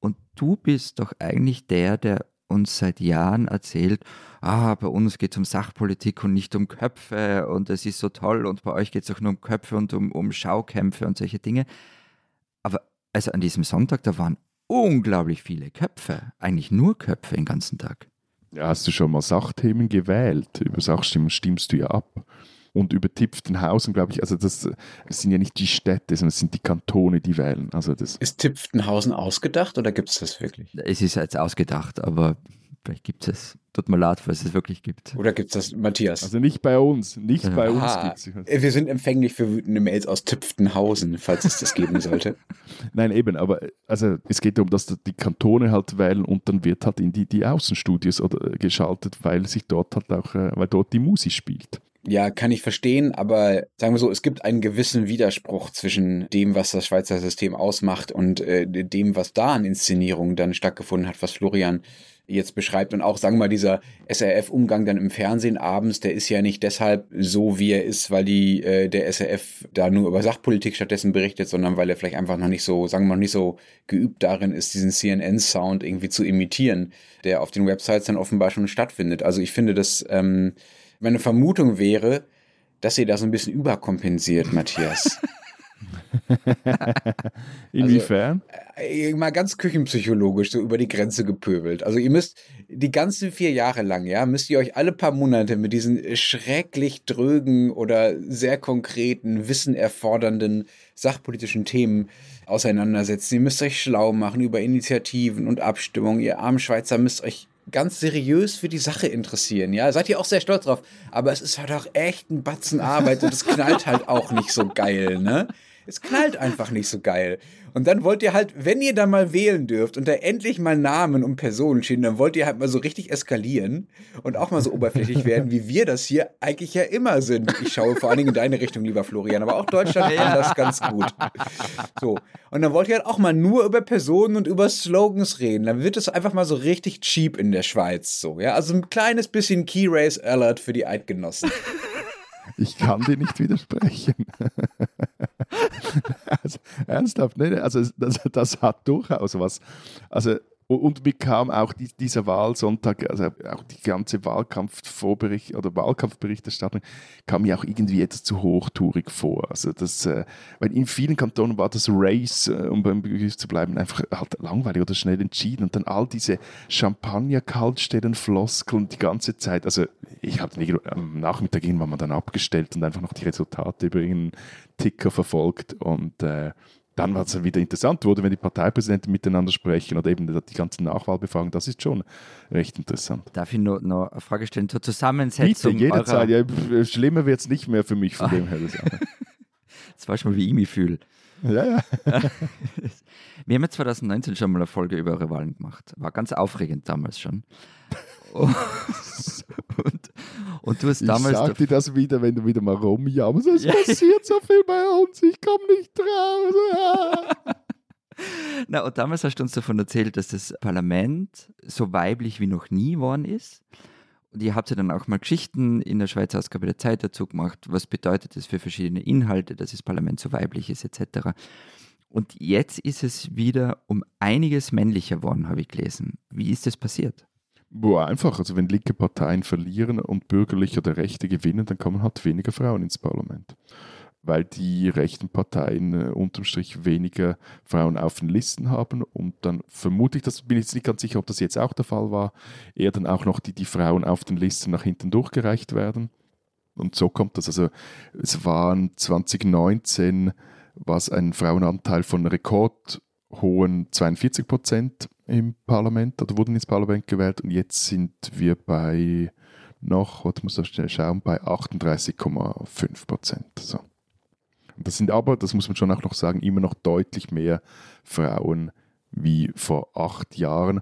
Und du bist doch eigentlich der, der uns seit Jahren erzählt, ah, bei uns geht es um Sachpolitik und nicht um Köpfe und es ist so toll und bei euch geht es auch nur um Köpfe und um, um Schaukämpfe und solche Dinge. Aber also an diesem Sonntag, da waren unglaublich viele Köpfe, eigentlich nur Köpfe den ganzen Tag. Ja, hast du schon mal Sachthemen gewählt? Über Sachstimmen stimmst du ja ab. Und über Tipftenhausen, glaube ich, also das, das sind ja nicht die Städte, sondern es sind die Kantone, die wählen. Also das, Ist Tipftenhausen ausgedacht oder gibt es das wirklich? Es ist jetzt ausgedacht, aber vielleicht gibt es. Tut mir leid, falls es wirklich gibt. Oder gibt es das, Matthias? also nicht bei uns, nicht Ja. bei uns gibt es. Äh, Wir sind empfänglich für wütende Mails aus Tipftenhausen, falls es das geben sollte. <laughs> Nein, eben, aber also es geht darum, dass die Kantone halt wählen und dann wird halt in die, die Außenstudios oder, äh, geschaltet, weil sich dort halt auch, äh, weil dort die Musik spielt. Ja, kann ich verstehen, aber sagen wir so, es gibt einen gewissen Widerspruch zwischen dem, was das Schweizer System ausmacht und äh, dem, was da an Inszenierungen dann stattgefunden hat, was Florian jetzt beschreibt. Und auch, sagen wir mal, dieser SRF-Umgang dann im Fernsehen abends, der ist ja nicht deshalb so, wie er ist, weil die, äh, der SRF da nur über Sachpolitik stattdessen berichtet, sondern weil er vielleicht einfach noch nicht so, sagen wir mal, nicht so geübt darin ist, diesen CNN-Sound irgendwie zu imitieren, der auf den Websites dann offenbar schon stattfindet. Also ich finde, dass ähm, meine Vermutung wäre, dass ihr da so ein bisschen überkompensiert, Matthias. <laughs> Inwiefern? Also, mal ganz küchenpsychologisch so über die Grenze gepöbelt. Also ihr müsst die ganzen vier Jahre lang, ja, müsst ihr euch alle paar Monate mit diesen schrecklich drögen oder sehr konkreten, wissenerfordernden sachpolitischen Themen auseinandersetzen. Ihr müsst euch schlau machen über Initiativen und Abstimmungen. Ihr armen Schweizer müsst euch ganz seriös für die Sache interessieren. Ja, seid ihr auch sehr stolz drauf. Aber es ist halt auch echt ein Batzen Arbeit und es knallt halt auch nicht so geil, ne? Es knallt einfach nicht so geil. Und dann wollt ihr halt, wenn ihr da mal wählen dürft und da endlich mal Namen und Personen stehen, dann wollt ihr halt mal so richtig eskalieren und auch mal so oberflächlich <laughs> werden, wie wir das hier eigentlich ja immer sind. Ich schaue vor allen Dingen in deine Richtung, lieber Florian, aber auch Deutschland kann das ganz gut. So. Und dann wollt ihr halt auch mal nur über Personen und über Slogans reden. Dann wird es einfach mal so richtig cheap in der Schweiz. So, ja. Also ein kleines bisschen Key Race Alert für die Eidgenossen. <laughs> Ich kann dir nicht widersprechen. <laughs> also, ernsthaft, ne? also das, das, hat durchaus was. Also und mir kam auch die, dieser Wahlsonntag, also auch die ganze Wahlkampfvorbericht oder Wahlkampfberichterstattung, kam mir auch irgendwie etwas zu hochtourig vor. Also das, äh, weil in vielen Kantonen war das Race, äh, um beim Begriff zu bleiben, einfach halt langweilig oder schnell entschieden. Und dann all diese Champagner-Kaltstellen, Floskeln die ganze Zeit. Also ich habe am Nachmittag irgendwann mal dann abgestellt und einfach noch die Resultate über irgendeinen Ticker verfolgt und äh, dann war es wieder interessant wurde, wenn die Parteipräsidenten miteinander sprechen oder eben die ganzen Nachwahlbefragungen, das ist schon recht interessant. Darf ich noch, noch eine Frage stellen zur Zusammensetzung? Bitte, jederzeit. Ja, schlimmer wird es nicht mehr für mich von dem her. Das <laughs> weißt du mal, wie ich mich fühle. Ja, ja. <laughs> Wir haben ja 2019 schon mal eine Folge über eure Wahlen gemacht. War ganz aufregend damals schon. Und, und du hast damals. Ich sag dir das wieder, wenn du wieder mal rumjammerst. Es ja. passiert so viel bei uns, ich komme nicht raus. <laughs> Na, und damals hast du uns davon erzählt, dass das Parlament so weiblich wie noch nie geworden ist. Und ihr habt ja dann auch mal Geschichten in der Schweizer Ausgabe der Zeit dazu gemacht. Was bedeutet das für verschiedene Inhalte, dass das Parlament so weiblich ist, etc. Und jetzt ist es wieder um einiges männlicher geworden, habe ich gelesen. Wie ist das passiert? Boah, einfach. Also wenn linke Parteien verlieren und bürgerliche oder Rechte gewinnen, dann kommen halt weniger Frauen ins Parlament. Weil die rechten Parteien äh, unterm Strich weniger Frauen auf den Listen haben und dann vermute ich, das bin ich jetzt nicht ganz sicher, ob das jetzt auch der Fall war, eher dann auch noch die, die Frauen auf den Listen nach hinten durchgereicht werden. Und so kommt das. Also es waren 2019 was ein Frauenanteil von rekordhohen 42 Prozent im Parlament oder wurden ins Parlament gewählt und jetzt sind wir bei noch, was muss ich schnell schauen, bei 38,5 Prozent. So. Das sind aber, das muss man schon auch noch sagen, immer noch deutlich mehr Frauen wie vor acht Jahren.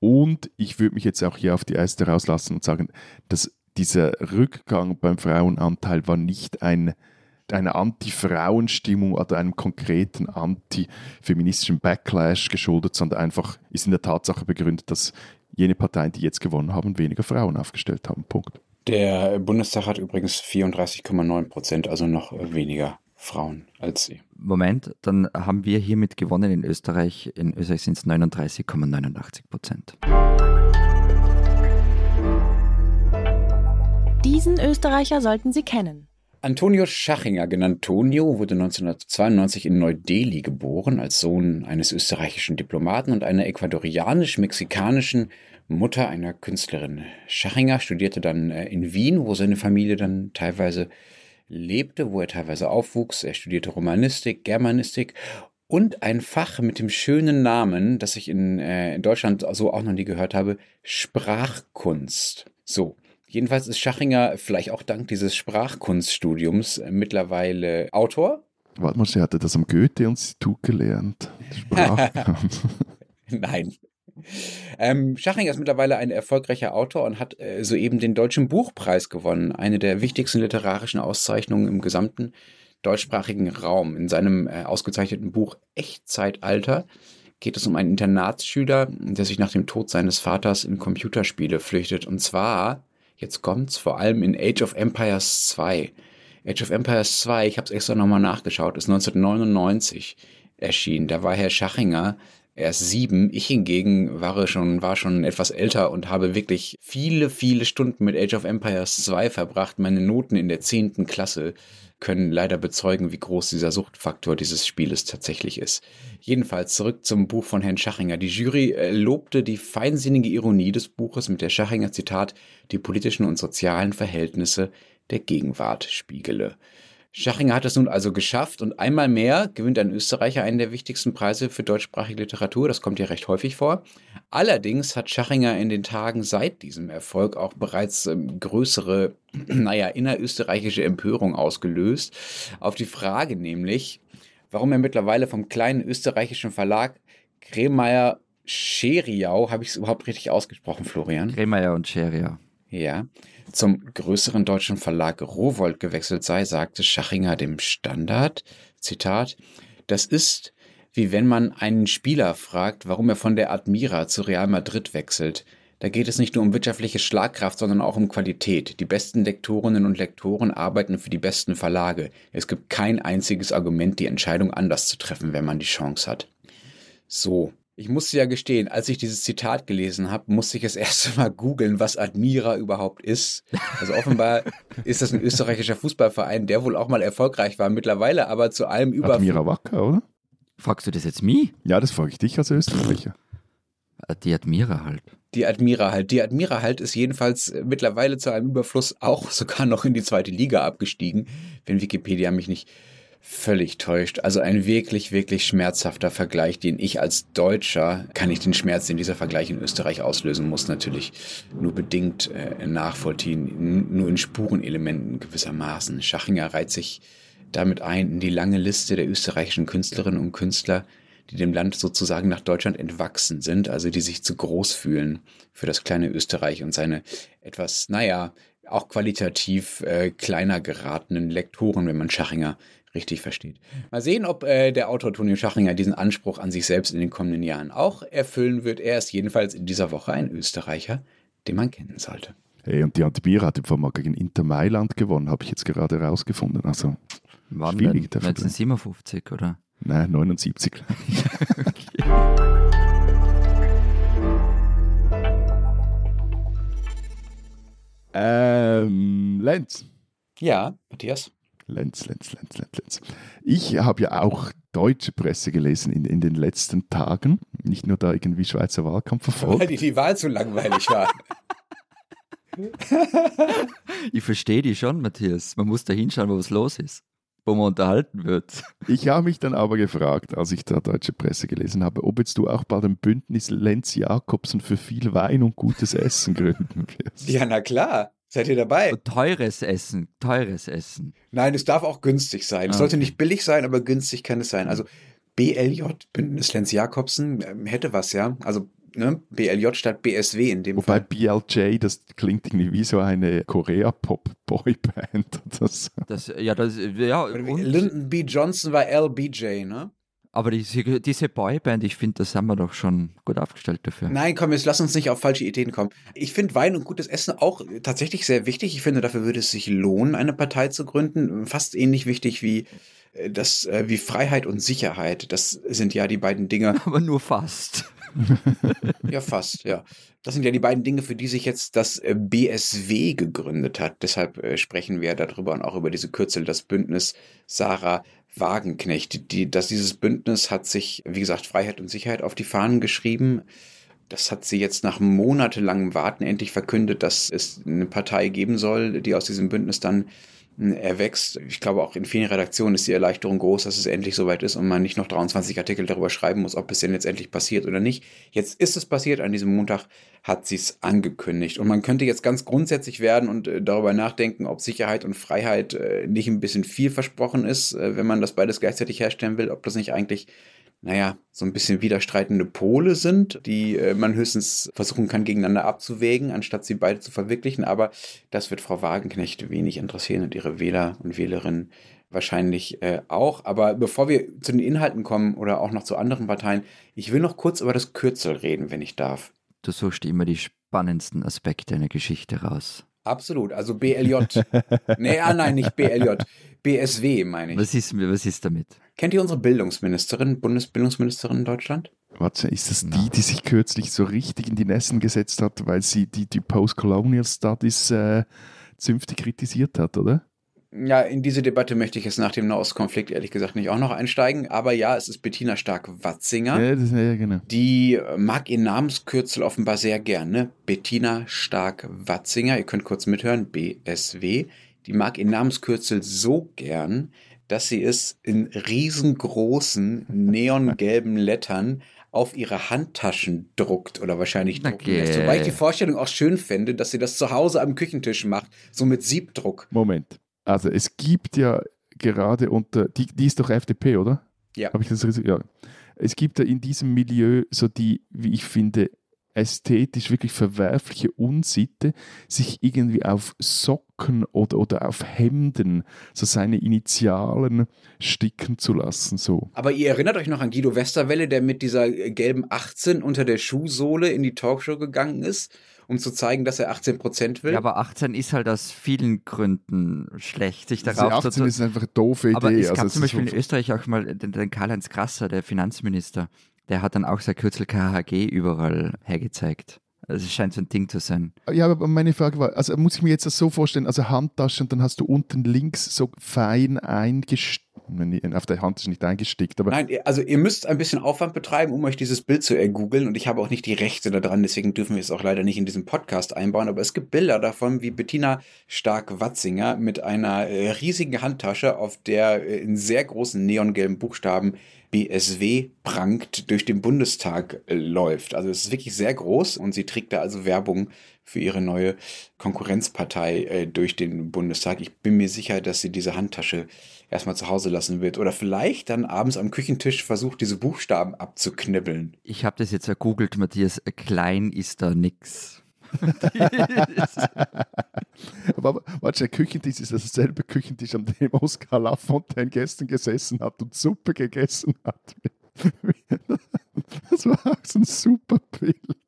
Und ich würde mich jetzt auch hier auf die erste rauslassen und sagen, dass dieser Rückgang beim Frauenanteil war nicht ein einer Anti-Frauen-Stimmung oder einem konkreten anti-feministischen Backlash geschuldet, sondern einfach ist in der Tatsache begründet, dass jene Parteien, die jetzt gewonnen haben, weniger Frauen aufgestellt haben. Punkt. Der Bundestag hat übrigens 34,9 Prozent, also noch weniger Frauen als sie. Moment, dann haben wir hiermit gewonnen in Österreich. In Österreich sind es 39,89 Prozent. Diesen Österreicher sollten Sie kennen. Antonio Schachinger, genannt Tonio, wurde 1992 in Neu-Delhi geboren, als Sohn eines österreichischen Diplomaten und einer ecuadorianisch-mexikanischen Mutter einer Künstlerin. Schachinger studierte dann äh, in Wien, wo seine Familie dann teilweise lebte, wo er teilweise aufwuchs. Er studierte Romanistik, Germanistik und ein Fach mit dem schönen Namen, das ich in, äh, in Deutschland so auch noch nie gehört habe, Sprachkunst. So, Jedenfalls ist Schachinger vielleicht auch dank dieses Sprachkunststudiums äh, mittlerweile Autor. Warte mal, sie hatte das am Goethe-Institut gelernt. <laughs> Nein. ähm, Schachinger ist mittlerweile ein erfolgreicher Autor und hat äh, soeben den Deutschen Buchpreis gewonnen, eine der wichtigsten literarischen Auszeichnungen im gesamten deutschsprachigen Raum. In seinem äh, ausgezeichneten Buch Echtzeitalter geht es um einen Internatsschüler, der sich nach dem Tod seines Vaters in Computerspiele flüchtet. Und zwar, jetzt kommt's, vor allem in Age of Empires 2. Age of Empires 2, ich habe es extra nochmal nachgeschaut, ist 1999 erschienen. Da war Herr Schachinger erst sieben. Ich hingegen war schon, war schon etwas älter und habe wirklich viele, viele Stunden mit Age of Empires 2 verbracht. Meine Noten in der zehnten Klasse können leider bezeugen, wie groß dieser Suchtfaktor dieses Spieles tatsächlich ist. Jedenfalls zurück zum Buch von Herrn Schachinger. Die Jury äh, lobte die feinsinnige Ironie des Buches mit der Schachinger Zitat, die politischen und sozialen Verhältnisse der Gegenwart spiegele. Schachinger hat es nun also geschafft und einmal mehr gewinnt ein Österreicher einen der wichtigsten Preise für deutschsprachige Literatur. Das kommt ja recht häufig vor. Allerdings hat Schachinger in den Tagen seit diesem Erfolg auch bereits ähm, größere, <clears throat> naja, innerösterreichische Empörung ausgelöst. Auf die Frage nämlich, warum er mittlerweile vom kleinen österreichischen Verlag Kremeyer Scheriau, habe ich es überhaupt richtig ausgesprochen, Florian? Kremeyer und Scheriau. Ja, zum größeren deutschen Verlag Rowold gewechselt sei, sagte Schachinger dem Standard, Zitat, das ist, wie wenn man einen Spieler fragt, warum er von der Admira zu Real Madrid wechselt. Da geht es nicht nur um wirtschaftliche Schlagkraft, sondern auch um Qualität. Die besten Lektorinnen und Lektoren arbeiten für die besten Verlage. Es gibt kein einziges Argument, die Entscheidung anders zu treffen, wenn man die Chance hat. So, ich musste ja gestehen, als ich dieses Zitat gelesen habe, musste ich es <laughs> erst mal googeln, was Admira überhaupt ist. Also offenbar <laughs> ist das ein österreichischer Fußballverein, der wohl auch mal erfolgreich war, mittlerweile aber zu allem über. Admira Wacker, oder? Fragst du das jetzt mich? Ja, das frage ich dich als Österreicher. Die Admira halt. Die Admira halt. Die Admira halt ist jedenfalls mittlerweile zu einem Überfluss auch sogar noch in die zweite Liga abgestiegen, wenn Wikipedia mich nicht völlig täuscht. Also ein wirklich, wirklich schmerzhafter Vergleich, den ich als Deutscher, kann ich den Schmerz, den dieser Vergleich in Österreich auslösen muss, natürlich nur bedingt äh, nachvollziehen, nur in Spurenelementen gewissermaßen. Schachinger reiht sich damit ein in die lange Liste der österreichischen Künstlerinnen und Künstler, die dem Land sozusagen nach Deutschland entwachsen sind, also die sich zu groß fühlen für das kleine Österreich und seine etwas, naja, auch qualitativ äh, kleiner geratenen Lektoren, wenn man Schachinger richtig versteht. Mal sehen, ob äh, der Autor Tonio Schachinger diesen Anspruch an sich selbst in den kommenden Jahren auch erfüllen wird. Er ist jedenfalls in dieser Woche ein Österreicher, den man kennen sollte. Hey, und die Antibir hat im mal gegen Inter Mailand gewonnen, habe ich jetzt gerade herausgefunden. Also Wann schwierig, denn? 1957, oder? Nein, 79. <laughs> ähm, Lenz. Ja, Matthias. Lenz, Lenz, Lenz, Lenz, Lenz. Ich habe ja auch deutsche Presse gelesen in, in den letzten Tagen. Nicht nur da irgendwie Schweizer Wahlkampf verfolgt. Weil die, die Wahl zu langweilig war. <laughs> ich verstehe die schon, Matthias. Man muss da hinschauen, wo was los ist, wo man unterhalten wird. Ich habe mich dann aber gefragt, als ich da deutsche Presse gelesen habe, ob jetzt du auch bei dem Bündnis Lenz Jakobsen für viel Wein und gutes Essen gründen wirst. Ja, na klar. Seid ihr dabei? Teures Essen, teures Essen. Nein, es darf auch günstig sein. Es ah, sollte nicht billig sein, aber günstig kann es sein. Also BLJ, Bündnis Lenz Jakobsen, ähm, hätte was, ja. Also ne, BLJ statt BSW in dem Wobei Fall. BLJ, das klingt irgendwie wie so eine Korea-Pop-Boyband. Das, das, ja, das, ja. Lyndon B. Johnson war LBJ, ne? Aber diese, diese Boyband, ich finde, das haben wir doch schon gut aufgestellt dafür. Nein, komm, jetzt lass uns nicht auf falsche Ideen kommen. Ich finde Wein und gutes Essen auch tatsächlich sehr wichtig. Ich finde, dafür würde es sich lohnen, eine Partei zu gründen. Fast ähnlich wichtig wie äh, das, äh, wie Freiheit und Sicherheit. Das sind ja die beiden Dinge. <laughs> Aber nur fast. ja, fast, ja. Das sind ja die beiden Dinge, für die sich jetzt das äh, BSW gegründet hat. Deshalb sprechen wir darüber und auch über diese Kürzel, das Bündnis Sarah Wagenknecht. Die, dass dieses Bündnis hat sich, wie gesagt, Freiheit und Sicherheit auf die Fahnen geschrieben. Das hat sie jetzt nach monatelangem Warten endlich verkündet, dass es eine Partei geben soll, die aus diesem Bündnis dann erwächst. Ich glaube, auch in vielen Redaktionen ist die Erleichterung groß, dass es endlich soweit ist und man nicht noch 23 Artikel darüber schreiben muss, ob es denn jetzt endlich passiert oder nicht. Jetzt ist es passiert, an diesem Montag hat sie es angekündigt. Und man könnte jetzt ganz grundsätzlich werden und äh, darüber nachdenken, ob Sicherheit und Freiheit äh, nicht ein bisschen viel versprochen ist, äh, wenn man das beides gleichzeitig herstellen will, ob das nicht eigentlich naja, so ein bisschen widerstreitende Pole sind, die äh, man höchstens versuchen kann, gegeneinander abzuwägen, anstatt sie beide zu verwirklichen. Aber das wird Frau Wagenknecht wenig interessieren und ihre Wähler und Wählerinnen wahrscheinlich äh, auch. Aber bevor wir zu den Inhalten kommen oder auch noch zu anderen Parteien, ich will noch kurz über das Kürzel reden, wenn ich darf. Du suchst immer die spannendsten Aspekte einer Geschichte raus. Absolut, also BLJ. nee, ah, nein, nicht BLJ. BSW meine ich. Was ist, was ist damit? Kennt ihr unsere Bildungsministerin, Bundesbildungsministerin in Deutschland? Warte, ist das die, die sich kürzlich so richtig in die Nässen gesetzt hat, weil sie die, die Post-Colonial Studies äh, zünftig kritisiert hat, oder? Ja, in diese Debatte möchte ich jetzt nach dem Nahostkonflikt ehrlich gesagt nicht auch noch einsteigen. Aber ja, es ist Bettina Stark-Watzinger. Ja, das, ja, genau. Die mag ihr Namenskürzel offenbar sehr gerne. Bettina Stark-Watzinger. Ihr könnt kurz mithören. BSW. Die mag ihr Namenskürzel so gern, dass sie es in riesengroßen neongelben <laughs> Lettern auf ihre Handtaschen druckt oder wahrscheinlich drucken Okay. lässt. Wobei ich die Vorstellung auch schön fände, dass sie das zu Hause am Küchentisch macht, so mit Siebdruck. Moment. Also es gibt ja gerade unter, die, die ist doch FDP, oder? Ja. Habe ich das richtig? Ja. Es gibt ja in diesem Milieu so die, wie ich finde, ästhetisch wirklich verwerfliche Unsitte, sich irgendwie auf Socken oder, oder auf Hemden so seine Initialen sticken zu lassen. So. Aber ihr erinnert euch noch an Guido Westerwelle, der mit dieser gelben 18 unter der Schuhsohle in die Talkshow gegangen ist, um zu zeigen, dass er 18 Prozent will? Ja, aber 18 ist halt aus vielen Gründen schlecht, sich Also darauf 18 ist einfach eine doofe Idee. Aber es gab also zum Beispiel so- in Österreich auch mal den, den Karl-Heinz Krasser, der Finanzminister, der hat dann auch sein Kürzel KHG überall hergezeigt. Also es scheint so ein Ding zu sein. Ja, aber meine Frage war, also muss ich mir jetzt das so vorstellen, also Handtasche und dann hast du unten links so fein eingestickt, auf der Handtasche nicht eingestickt, aber Nein, also ihr müsst ein bisschen Aufwand betreiben, um euch dieses Bild zu ergoogeln. Und ich habe auch nicht die Rechte daran, deswegen dürfen wir es auch leider nicht in diesem Podcast einbauen, aber es gibt Bilder davon, wie Bettina Stark-Watzinger mit einer äh, riesigen Handtasche, auf der äh, in sehr großen neongelben Buchstaben BSW prangt durch den Bundestag äh, läuft. Also es ist wirklich sehr groß und sie trägt da also Werbung für ihre neue Konkurrenzpartei äh, durch den Bundestag. Ich bin mir sicher, dass sie diese Handtasche erstmal zu Hause lassen wird oder vielleicht dann abends am Küchentisch versucht, diese Buchstaben abzuknibbeln. Ich habe das jetzt ergoogelt, Matthias, klein ist da nix. Aber warte, der Küchentisch ist dasselbe Küchentisch, an dem Oskar Lafontaine gestern gesessen hat und Suppe gegessen hat. Das war auch so ein super Bild.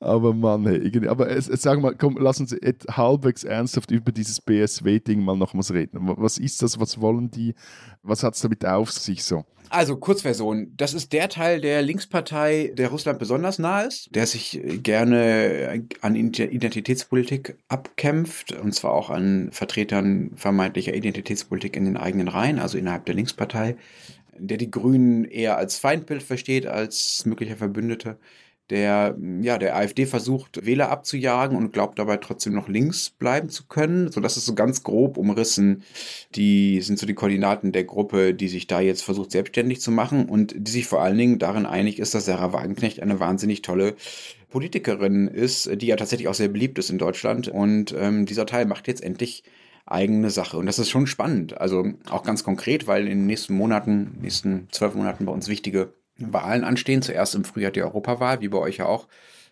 Aber Mann, hey, irgendwie, aber es, sag mal, komm, lass uns halbwegs ernsthaft über dieses BSW-Ding mal nochmals reden. Was ist das? Was wollen die? Was hat es damit auf sich so? Also Kurzversion, das ist der Teil der Linkspartei, der Russland besonders nahe ist, der sich äh, gerne an Ide- Identitätspolitik abkämpft, und zwar auch an Vertretern vermeintlicher Identitätspolitik in den eigenen Reihen, also innerhalb der Linkspartei, der die Grünen eher als Feindbild versteht, als möglicher Verbündete, der ja der AfD versucht, Wähler abzujagen und glaubt dabei trotzdem noch links bleiben zu können. So, das ist so ganz grob umrissen. Die sind so die Koordinaten der Gruppe, die sich da jetzt versucht, selbstständig zu machen und die sich vor allen Dingen darin einig ist, dass Sarah Wagenknecht eine wahnsinnig tolle Politikerin ist, die ja tatsächlich auch sehr beliebt ist in Deutschland. Und ähm, dieser Teil macht jetzt endlich eigene Sache. Und das ist schon spannend. Also auch ganz konkret, weil in den nächsten Monaten, nächsten zwölf Monaten bei uns wichtige Wahlen anstehen. Zuerst im Frühjahr die Europawahl, wie bei euch ja auch,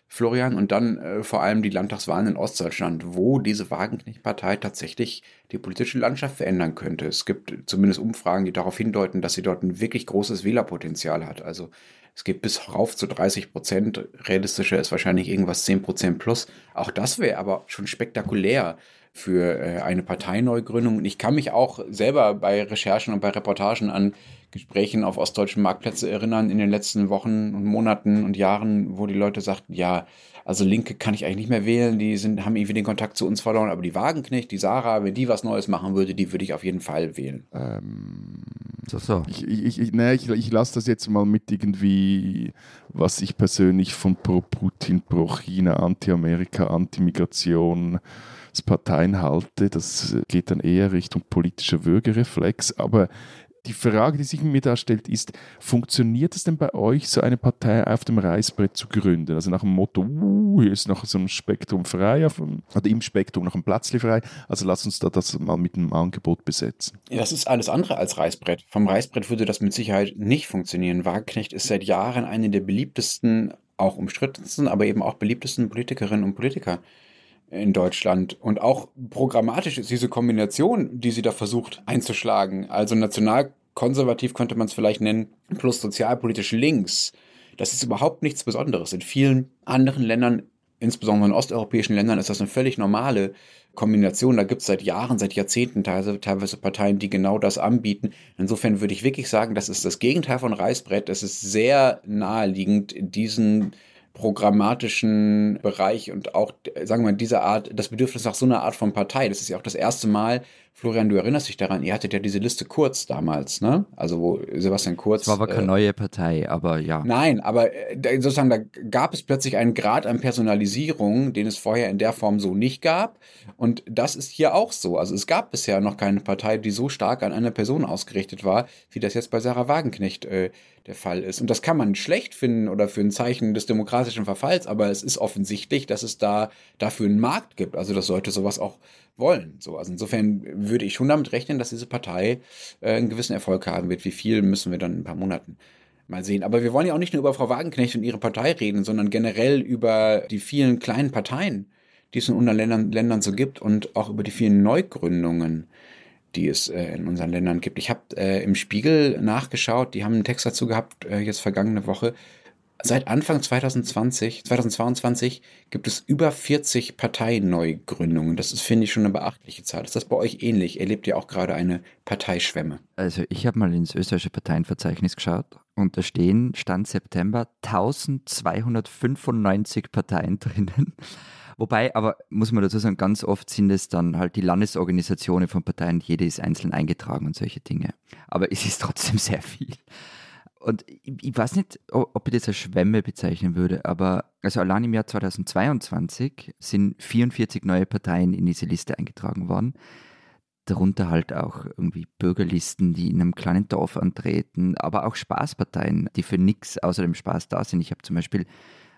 Florian, und dann äh, vor allem die Landtagswahlen in Ostdeutschland, wo diese Wagenknecht-Partei tatsächlich die politische Landschaft verändern könnte. Es gibt zumindest Umfragen, die darauf hindeuten, dass sie dort ein wirklich großes Wählerpotenzial hat. Also es geht bis rauf zu 30 Prozent. Realistischer ist wahrscheinlich irgendwas 10 Prozent plus. Auch das wäre aber schon spektakulär für äh, eine Parteineugründung. Und ich kann mich auch selber bei Recherchen und bei Reportagen an Gesprächen auf ostdeutschen Marktplätzen erinnern in den letzten Wochen und Monaten und Jahren, wo die Leute sagten, ja, also Linke kann ich eigentlich nicht mehr wählen, die sind, haben irgendwie den Kontakt zu uns verloren, aber die Wagenknecht, die Sarah, wenn die was Neues machen würde, die würde ich auf jeden Fall wählen. So, so. Ich, ich, ich, nee, ich, ich lasse das jetzt mal mit irgendwie, was ich persönlich von Pro-Putin, Pro-China, Anti-Amerika, Anti-Migration Parteien halte. Das geht dann eher Richtung politischer Würgereflex. Aber die Frage, die sich mir da stellt, ist, funktioniert es denn bei euch, so eine Partei auf dem Reißbrett zu gründen? Also nach dem Motto, uh, hier ist noch so ein Spektrum frei, auf, oder im Spektrum noch ein Platzli frei, also lass uns da das mal mit einem Angebot besetzen. Ja, das ist alles andere als Reißbrett. Vom Reißbrett würde das mit Sicherheit nicht funktionieren. Wagenknecht ist seit Jahren eine der beliebtesten, auch umstrittensten, aber eben auch beliebtesten Politikerinnen und Politiker in Deutschland. Und auch programmatisch ist diese Kombination, die sie da versucht einzuschlagen, also nationalkonservativ könnte man es vielleicht nennen, plus sozialpolitisch links, das ist überhaupt nichts Besonderes. In vielen anderen Ländern, insbesondere in osteuropäischen Ländern, ist das eine völlig normale Kombination. Da gibt es seit Jahren, seit Jahrzehnten teilweise, Parteien, die genau das anbieten. Insofern würde ich wirklich sagen, das ist das Gegenteil von Reißbrett. Es ist sehr naheliegend, diesen programmatischen Bereich und auch, sagen wir mal, diese Art, das Bedürfnis nach so einer Art von Partei. Das ist ja auch das erste Mal, Florian, du erinnerst dich daran, ihr hattet ja diese Liste Kurz damals, ne? Also wo Sebastian Kurz. Es war aber keine äh, neue Partei, aber ja. Nein, aber äh, sozusagen, da gab es plötzlich einen Grad an Personalisierung, den es vorher in der Form so nicht gab. Und das ist hier auch so. Also es gab bisher noch keine Partei, die so stark an einer Person ausgerichtet war, wie das jetzt bei Sarah Wagenknecht äh, der Fall ist. Und das kann man schlecht finden oder für ein Zeichen des demokratischen Verfalls, aber es ist offensichtlich, dass es da dafür einen Markt gibt. Also das sollte sowas auch wollen. So, also insofern würde ich schon damit rechnen, dass diese Partei äh, einen gewissen Erfolg haben wird. Wie viel müssen wir dann in ein paar Monaten mal sehen. Aber wir wollen ja auch nicht nur über Frau Wagenknecht und ihre Partei reden, sondern generell über die vielen kleinen Parteien, die es in unseren Ländern, Ländern so gibt und auch über die vielen Neugründungen, die es äh, in unseren Ländern gibt. Ich habe äh, im Spiegel nachgeschaut, die haben einen Text dazu gehabt, äh, jetzt vergangene Woche. Seit Anfang 2020, 2022 gibt es über 40 Parteineugründungen. Das ist, finde ich, schon eine beachtliche Zahl. Ist das bei euch ähnlich? Erlebt ihr auch gerade eine Parteischwemme? Also ich habe mal ins österreichische Parteienverzeichnis geschaut und da stehen Stand September 1295 Parteien <laughs> drinnen. Wobei, aber muss man dazu sagen, ganz oft sind es dann halt die Landesorganisationen von Parteien, jede ist einzeln eingetragen und solche Dinge. Aber es ist trotzdem <laughs> sehr viel. Und ich, ich weiß nicht, ob ich das als Schwemme bezeichnen würde, aber also allein im Jahr 2022 sind 44 neue Parteien in diese Liste eingetragen worden. Darunter halt auch irgendwie Bürgerlisten, die in einem kleinen Dorf antreten, aber auch Spaßparteien, die für nichts außer dem Spaß da sind. Ich habe zum Beispiel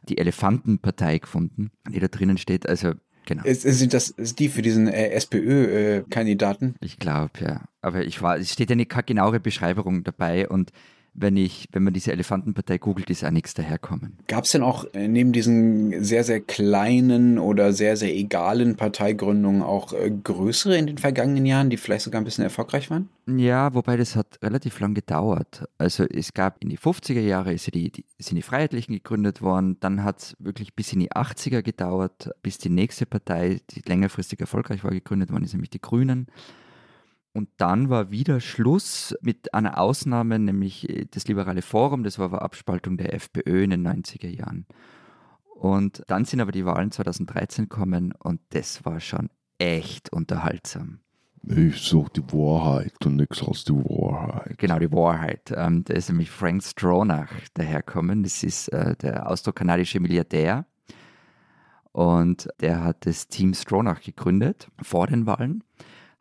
die Elefantenpartei gefunden, die da drinnen steht. Also Genau. Sind das ist die für diesen äh, SPÖ-Kandidaten? Äh, ich glaube, ja. Aber ich war, es steht ja eine genauere Beschreibung dabei und wenn ich, wenn man diese Elefantenpartei googelt, ist auch nichts daherkommen. Gab es denn auch äh, neben diesen sehr, sehr kleinen oder sehr, sehr egalen Parteigründungen auch äh, größere in den vergangenen Jahren, die vielleicht sogar ein bisschen erfolgreich waren? Ja, wobei das hat relativ lang gedauert. Also es gab in die 50er Jahre ist die, die, sind die Freiheitlichen gegründet worden, dann hat es wirklich bis in die 80er gedauert, bis die nächste Partei, die längerfristig erfolgreich war, gegründet worden ist, nämlich die Grünen. Und dann war wieder Schluss mit einer Ausnahme, nämlich äh, das Liberale Forum, das war aber Abspaltung der FPÖ in den 90er Jahren. Und dann sind aber die Wahlen 2013 gekommen und das war schon echt unterhaltsam. Ich sag die Wahrheit und nichts als die Wahrheit. Genau, die Wahrheit. Ähm, da ist nämlich Frank Stronach daherkommen. Das ist äh, der austrokanadische Milliardär. Und der hat das Team Stronach gegründet vor den Wahlen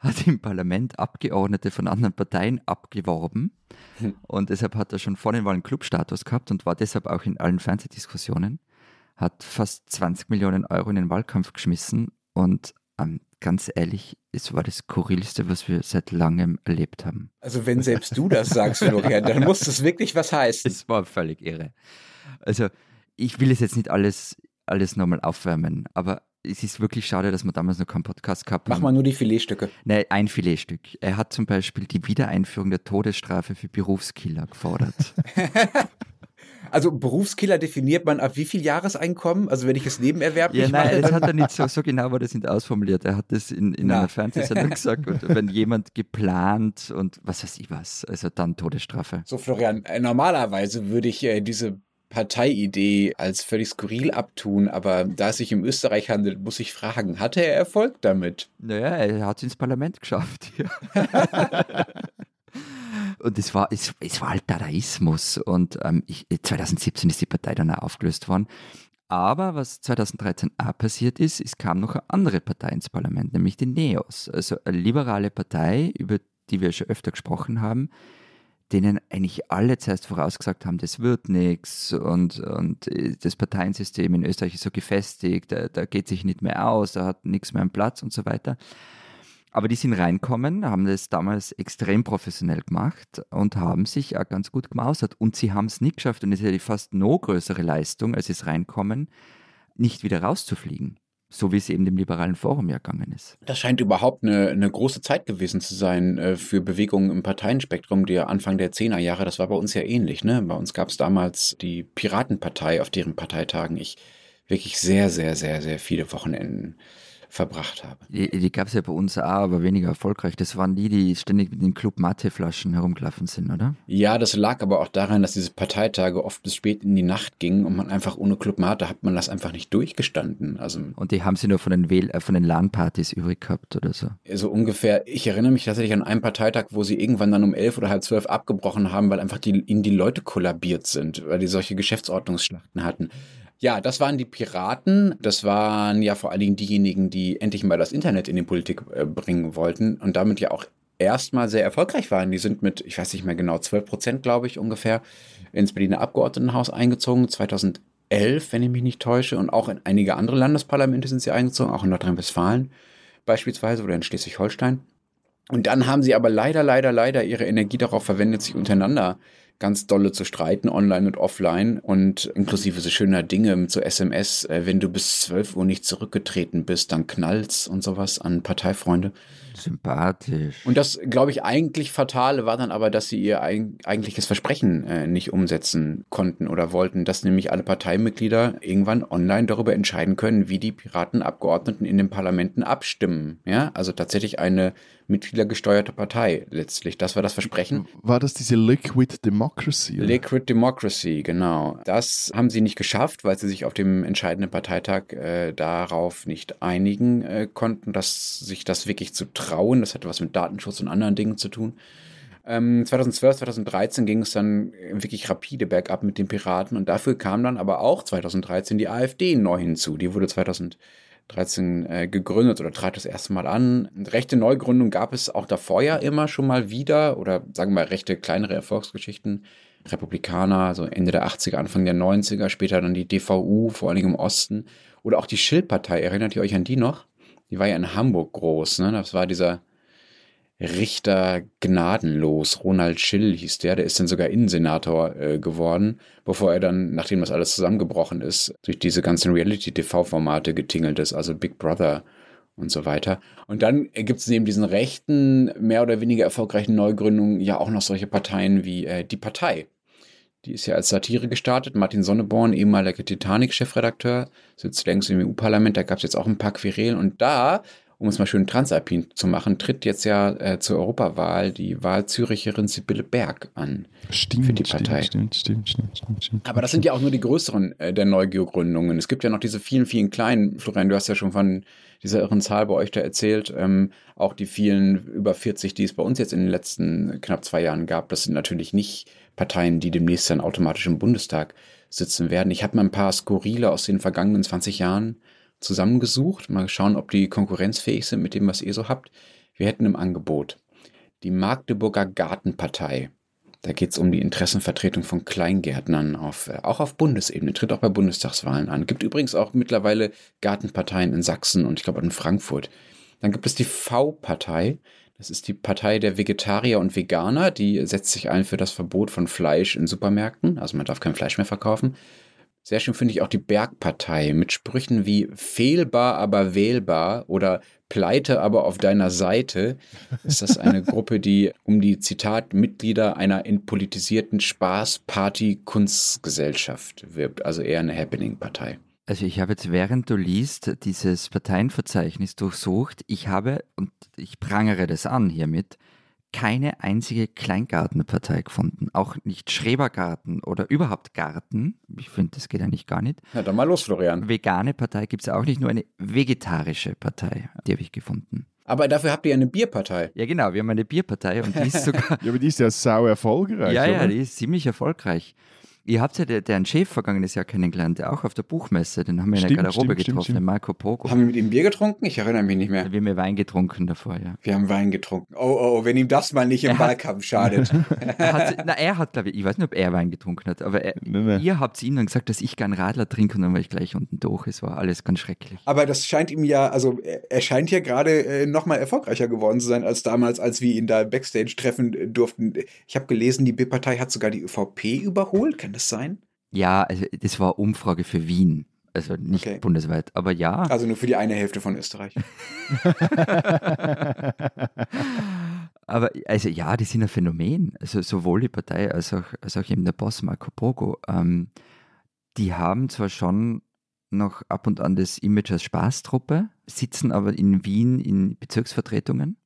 hat im Parlament Abgeordnete von anderen Parteien abgeworben. Hm. Und deshalb hat er schon vor den Wahlen Clubstatus gehabt und war deshalb auch in allen Fernsehdiskussionen. Hat fast 20 Millionen Euro in den Wahlkampf geschmissen und ähm, ganz ehrlich, es war das Skurrilste, was wir seit langem erlebt haben. Also wenn selbst du das sagst, Florian, dann muss das wirklich was heißen. Es war völlig irre. Also ich will es jetzt nicht alles, alles nochmal aufwärmen, aber es ist wirklich schade, dass wir damals noch keinen Podcast gehabt haben. Mach mal nur die Filetstücke. Nein, ein Filetstück. Er hat zum Beispiel die Wiedereinführung der Todesstrafe für Berufskiller gefordert. <laughs> Also Berufskiller definiert man ab wie viel Jahreseinkommen? Also wenn ich es nebenerwerblich ja, nein, mache? das hat er nicht so, so genau war das nicht ausformuliert. Er hat das in, in einer Fernsehsendung gesagt. Und <laughs> wenn jemand geplant und was weiß ich was, also dann Todesstrafe. So Florian, äh, normalerweise würde ich äh, diese Parteiidee als völlig skurril abtun, aber da es sich um Österreich handelt, muss ich fragen, hatte er Erfolg damit? Naja, er hat es ins Parlament geschafft. <laughs> und es war, es, es war halt Dadaismus und ähm, ich, 2017 ist die Partei dann auch aufgelöst worden. Aber was 2013 auch passiert ist, es kam noch eine andere Partei ins Parlament, nämlich die NEOS, also eine liberale Partei, über die wir schon öfter gesprochen haben, denen eigentlich alle zuerst vorausgesagt haben, das wird nichts und, und äh, das Parteiensystem in Österreich ist so gefestigt, da, da geht sich nicht mehr aus, da hat nichts mehr einen Platz und so weiter. Aber die sind reinkommen, haben das damals extrem professionell gemacht und haben sich auch ganz gut gemausert. Und sie haben es nicht geschafft, und das ist ja die fast noch größere Leistung, als es reinkommen, nicht wieder rauszufliegen so wie es eben dem liberalen Forum ja gegangen ist. Das scheint überhaupt eine, eine große Zeit gewesen zu sein äh, für Bewegungen im Parteienspektrum der Anfang der 10er Jahre. Das war bei uns ja ähnlich. Ne? Bei uns gab es damals die Piratenpartei, auf deren Parteitagen ich wirklich sehr, sehr, sehr, sehr viele Wochenenden verbracht habe. Die, die gab es ja bei uns auch, aber weniger erfolgreich. Das waren die, die ständig mit den Club Mate-Flaschen herumgelaufen sind, oder? Ja, das lag aber auch daran, dass diese Parteitage oft bis spät in die Nacht gingen und man einfach ohne Club Mate hat man das einfach nicht durchgestanden. Also und die haben sie nur von den, Wähl äh, von den LAN-Partys übrig gehabt oder so? So ungefähr. Ich erinnere mich tatsächlich an einen Parteitag, wo sie irgendwann dann um elf oder halb zwölf abgebrochen haben, weil einfach die, ihnen die Leute kollabiert sind, weil die solche Geschäftsordnungsschlachten hatten. Ja, das waren die Piraten. Das waren ja vor allen Dingen diejenigen, die endlich mal das Internet in die Politik äh, bringen wollten und damit ja auch erstmal sehr erfolgreich waren. Die sind mit, ich weiß nicht mehr genau, 12 Prozent, glaube ich, ungefähr ins Berliner Abgeordnetenhaus eingezogen, 2011, wenn ich mich nicht täusche. Und auch in einige andere Landesparlamente sind sie eingezogen, auch in Nordrhein-Westfalen beispielsweise oder in Schleswig-Holstein. Und dann haben sie aber leider, leider, leider ihre Energie darauf verwendet, sich untereinander ganz dolle zu streiten, online und offline und inklusive so schöner Dinge mit so SMS, äh, wenn du bis 12 Uhr nicht zurückgetreten bist, dann knallt's und sowas an Parteifreunde. Sympathisch. Und das, glaube ich, eigentlich Fatale war dann aber, dass sie ihr eigentliches Versprechen äh, nicht umsetzen konnten oder wollten, dass nämlich alle Parteimitglieder irgendwann online darüber entscheiden können, wie die Piratenabgeordneten in den Parlamenten abstimmen. Ja, also tatsächlich eine mitgliedergesteuerte Partei letztlich. Das war das Versprechen. War das diese Liquid Democracy? Oder? Liquid Democracy, genau. Das haben sie nicht geschafft, weil sie sich auf dem entscheidenden Parteitag äh, darauf nicht einigen äh, konnten, dass sich das wirklich zu trauen. Das hatte was mit Datenschutz und anderen Dingen zu tun. 2012, ähm, 2013 ging es dann wirklich rapide bergab mit den Piraten und dafür kam dann aber auch 2013 die AfD neu hinzu. Die wurde 2013 13 äh, gegründet oder trat das erste Mal an. Rechte Neugründung gab es auch davor ja immer schon mal wieder oder sagen wir mal rechte kleinere Erfolgsgeschichten. Republikaner, so Ende der 80er, Anfang der 90er, später dann die DVU, vor allem im Osten. Oder auch die Schildpartei, erinnert ihr euch an die noch? Die war ja in Hamburg groß, ne? Das war dieser Richter gnadenlos. Ronald Schill hieß der, der ist dann sogar Innensenator äh, geworden, bevor er dann, nachdem das alles zusammengebrochen ist, durch diese ganzen Reality-TV-Formate getingelt ist, also Big Brother und so weiter. Und dann gibt es neben diesen rechten, mehr oder weniger erfolgreichen Neugründungen ja auch noch solche Parteien wie äh, die Partei. Die ist ja als Satire gestartet. Martin Sonneborn, ehemaliger Titanic-Chefredakteur, sitzt längst im EU-Parlament. Da gab es jetzt auch ein paar Querelen. Und da um es mal schön transalpin zu machen, tritt jetzt ja äh, zur Europawahl die Wahlzüricherin Sibylle Berg an stimmt, für die Partei. Stimmt, stimmt, stimmt, stimmt, stimmt Aber das sind ja auch nur die größeren äh, der Neugeogründungen. Es gibt ja noch diese vielen, vielen kleinen. Florian, du hast ja schon von dieser irren Zahl bei euch da erzählt. Ähm, auch die vielen über 40, die es bei uns jetzt in den letzten knapp zwei Jahren gab, das sind natürlich nicht Parteien, die demnächst dann automatisch im Bundestag sitzen werden. Ich habe mal ein paar Skurrile aus den vergangenen 20 Jahren zusammengesucht. Mal schauen, ob die konkurrenzfähig sind mit dem, was ihr so habt. Wir hätten im Angebot die Magdeburger Gartenpartei. Da geht es um die Interessenvertretung von Kleingärtnern auf, äh, auch auf Bundesebene, tritt auch bei Bundestagswahlen an. Gibt übrigens auch mittlerweile Gartenparteien in Sachsen und ich glaube in Frankfurt. Dann gibt es die V-Partei. Das ist die Partei der Vegetarier und Veganer. Die setzt sich ein für das Verbot von Fleisch in Supermärkten. Also man darf kein Fleisch mehr verkaufen. Sehr schön finde ich auch die Bergpartei mit Sprüchen wie fehlbar, aber wählbar oder pleite, aber auf deiner Seite. Ist das eine <laughs> Gruppe, die um die Zitat Mitglieder einer entpolitisierten Spaß-Party-Kunstgesellschaft wirbt, also eher eine Happening-Partei. Also ich habe jetzt, während du liest, dieses Parteienverzeichnis durchsucht. Ich habe, und ich prangere das an hiermit, keine einzige Kleingartenpartei gefunden. Auch nicht Schrebergarten oder überhaupt Garten. Ich finde, das geht eigentlich gar nicht. Na dann mal los, Florian. Vegane Partei gibt es auch nicht, nur eine vegetarische Partei. Die habe ich gefunden. Aber dafür habt ihr eine Bierpartei. Ja, genau, wir haben eine Bierpartei und die ist sogar. <laughs> ja, aber die ist ja sau erfolgreich. Ja, oder? ja, die ist ziemlich erfolgreich. Ihr habt ja der, deren Chef vergangenes Jahr kennengelernt, der auch auf der Buchmesse, den haben wir in der Stimmt, Garderobe stimmt, getroffen, stimmt, den Marco Pogo. Haben wir mit ihm Bier getrunken? Ich erinnere mich nicht mehr. Wir haben ja Wein getrunken davor, ja. Wir haben Wein getrunken. Oh, oh, oh, wenn ihm das mal nicht im Er hat- Wahlkampf schadet. <laughs> Er hat, na, er hat, glaube ich, ich weiß nicht, ob er Wein getrunken hat, aber er, ihr habt ihm dann gesagt, dass ich gern Radler trinke und dann war ich gleich unten durch. Es war alles ganz schrecklich. Aber das scheint ihm ja, also er scheint ja gerade äh, noch mal erfolgreicher geworden zu sein als damals, als wir ihn da Backstage treffen äh, durften. Ich habe gelesen, die B-Partei hat sogar die ÖVP überholt. Kann das sein? Ja, also das war Umfrage für Wien. Also nicht Okay. bundesweit, aber ja. Also nur für die eine Hälfte von Österreich. <laughs> <laughs> Aber also ja, die sind ein Phänomen. Also sowohl die Partei als auch, als auch eben der Boss Marco Pogo. Ähm, die haben zwar schon noch ab und an das Image als Spaßtruppe, sitzen aber in Wien in Bezirksvertretungen.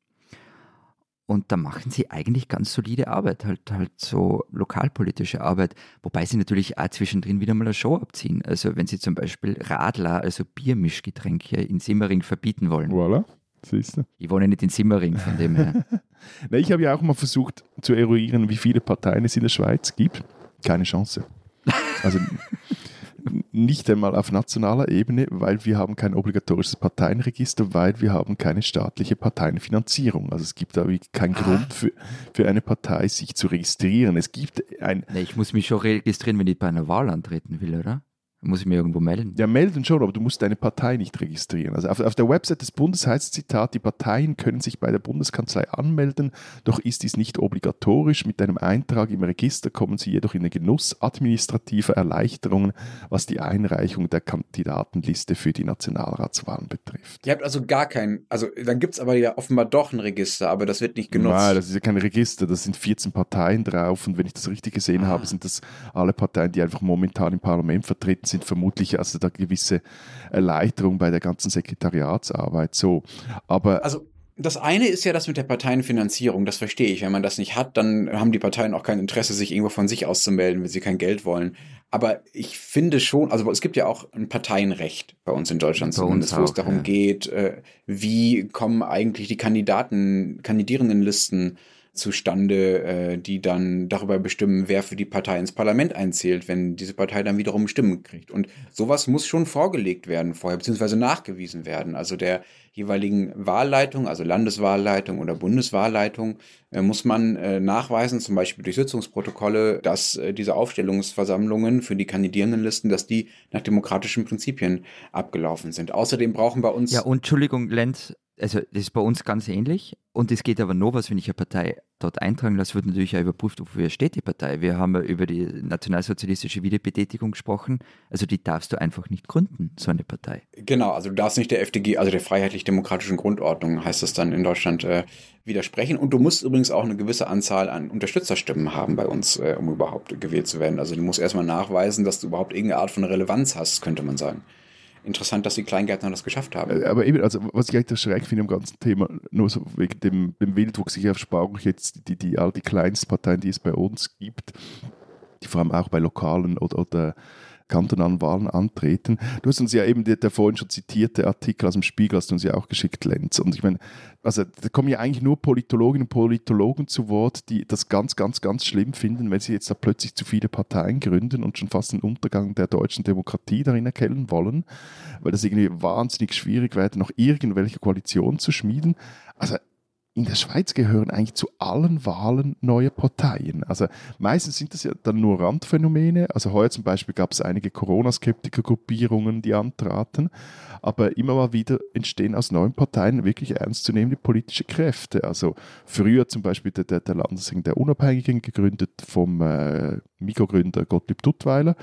Und da machen sie eigentlich ganz solide Arbeit, halt, halt so lokalpolitische Arbeit, wobei sie natürlich auch zwischendrin wieder mal eine Show abziehen. Also wenn sie zum Beispiel Radler, also Biermischgetränke in Simmering verbieten wollen. Voilà, siehst du. Ich wohne nicht in Simmering, von dem her. <laughs> Na, ich habe ja auch mal versucht zu eruieren, wie viele Parteien es in der Schweiz gibt. Keine Chance. Also nicht einmal auf nationaler Ebene, weil wir haben kein obligatorisches Parteienregister, weil wir haben keine staatliche Parteienfinanzierung. Also es gibt da wirklich keinen Grund für, für eine Partei, sich zu registrieren. Es gibt ein, Nee, ich muss mich schon registrieren, wenn ich bei einer Wahl antreten will, oder? Muss ich mich irgendwo melden? Ja, melden schon, aber du musst deine Partei nicht registrieren. Also auf, auf der Website des Bundes heißt Zitat, die Parteien können sich bei der Bundeskanzlei anmelden, doch ist dies nicht obligatorisch. Mit einem Eintrag im Register kommen sie jedoch in den Genuss administrativer Erleichterungen, was die Einreichung der Kandidatenliste für die Nationalratswahlen betrifft. Ihr habt also gar kein, also dann gibt es aber ja offenbar doch ein Register, aber das wird nicht genutzt. Nein, das ist ja kein Register, das sind 14 Parteien drauf und wenn ich das richtig gesehen Ah. habe, sind das alle Parteien, die einfach momentan im Parlament vertreten sind, vermutlich also da gewisse Erleichterung bei der ganzen Sekretariatsarbeit so. Aber Also das eine ist ja das mit der Parteienfinanzierung, das verstehe ich. Wenn man das nicht hat, dann haben die Parteien auch kein Interesse, sich irgendwo von sich auszumelden, wenn sie kein Geld wollen. Aber ich finde schon, also es gibt ja auch ein Parteienrecht bei uns in Deutschland Bei zumindest, wo es darum ja. geht, äh, wie kommen eigentlich die Kandidaten, Kandidierendenlisten zustande, äh, die dann darüber bestimmen, wer für die Partei ins Parlament einzählt, wenn diese Partei dann wiederum Stimmen kriegt. Und sowas muss schon vorgelegt werden vorher, beziehungsweise nachgewiesen werden. Also der jeweiligen Wahlleitung, also Landeswahlleitung oder Bundeswahlleitung, äh, muss man äh, nachweisen, zum Beispiel durch Sitzungsprotokolle, dass äh, diese Aufstellungsversammlungen für die Kandidierendenlisten, dass die nach demokratischen Prinzipien abgelaufen sind. Außerdem brauchen bei uns Ja, und Entschuldigung, Lenz, also das ist bei uns ganz ähnlich. Und es geht aber nur was, wenn ich eine Partei dort eintragen lasse, wird natürlich auch überprüft, wofür steht die Partei. Wir haben ja über die nationalsozialistische Wiederbetätigung gesprochen. Also die darfst du einfach nicht gründen, so eine Partei. Genau, also du darfst nicht der FDG, also der freiheitlich-demokratischen Grundordnung, heißt es dann in Deutschland, äh, widersprechen. Und du musst übrigens auch eine gewisse Anzahl an Unterstützerstimmen haben bei uns, äh, um überhaupt gewählt zu werden. Also du musst erstmal nachweisen, dass du überhaupt irgendeine Art von Relevanz hast, könnte man sagen. Interessant, dass die Kleingärtner das geschafft haben. Äh, Aber eben, also was ich eigentlich das schräg finde am ganzen Thema, nur so wegen dem, dem Wildwuchs, ich erspare jetzt die, die, all die Kleinstparteien, die es bei uns gibt, die vor allem auch bei lokalen oder, oder kantonalen Wahlen antreten. Du hast uns ja eben der, der vorhin schon zitierte Artikel aus dem Spiegel, hast du uns ja auch geschickt, Lenz. Und ich meine, also da kommen ja eigentlich nur Politologinnen und Politologen zu Wort, die das ganz, ganz, ganz schlimm finden, wenn sie jetzt da plötzlich zu viele Parteien gründen und schon fast den Untergang der deutschen Demokratie darin erkennen wollen, weil das irgendwie wahnsinnig schwierig wäre, noch irgendwelche Koalitionen zu schmieden. Also in der Schweiz gehören eigentlich zu allen Wahlen neue Parteien. Also meistens sind das ja dann nur Randphänomene. Also heuer zum Beispiel gab es einige Corona-Skeptiker-Gruppierungen, die antraten. Aber immer mal wieder entstehen aus neuen Parteien wirklich ernstzunehmende politische Kräfte. Also früher zum Beispiel der, der, der Landesring der Unabhängigen, gegründet vom äh, Mikrogründer Gottlieb Duttweiler.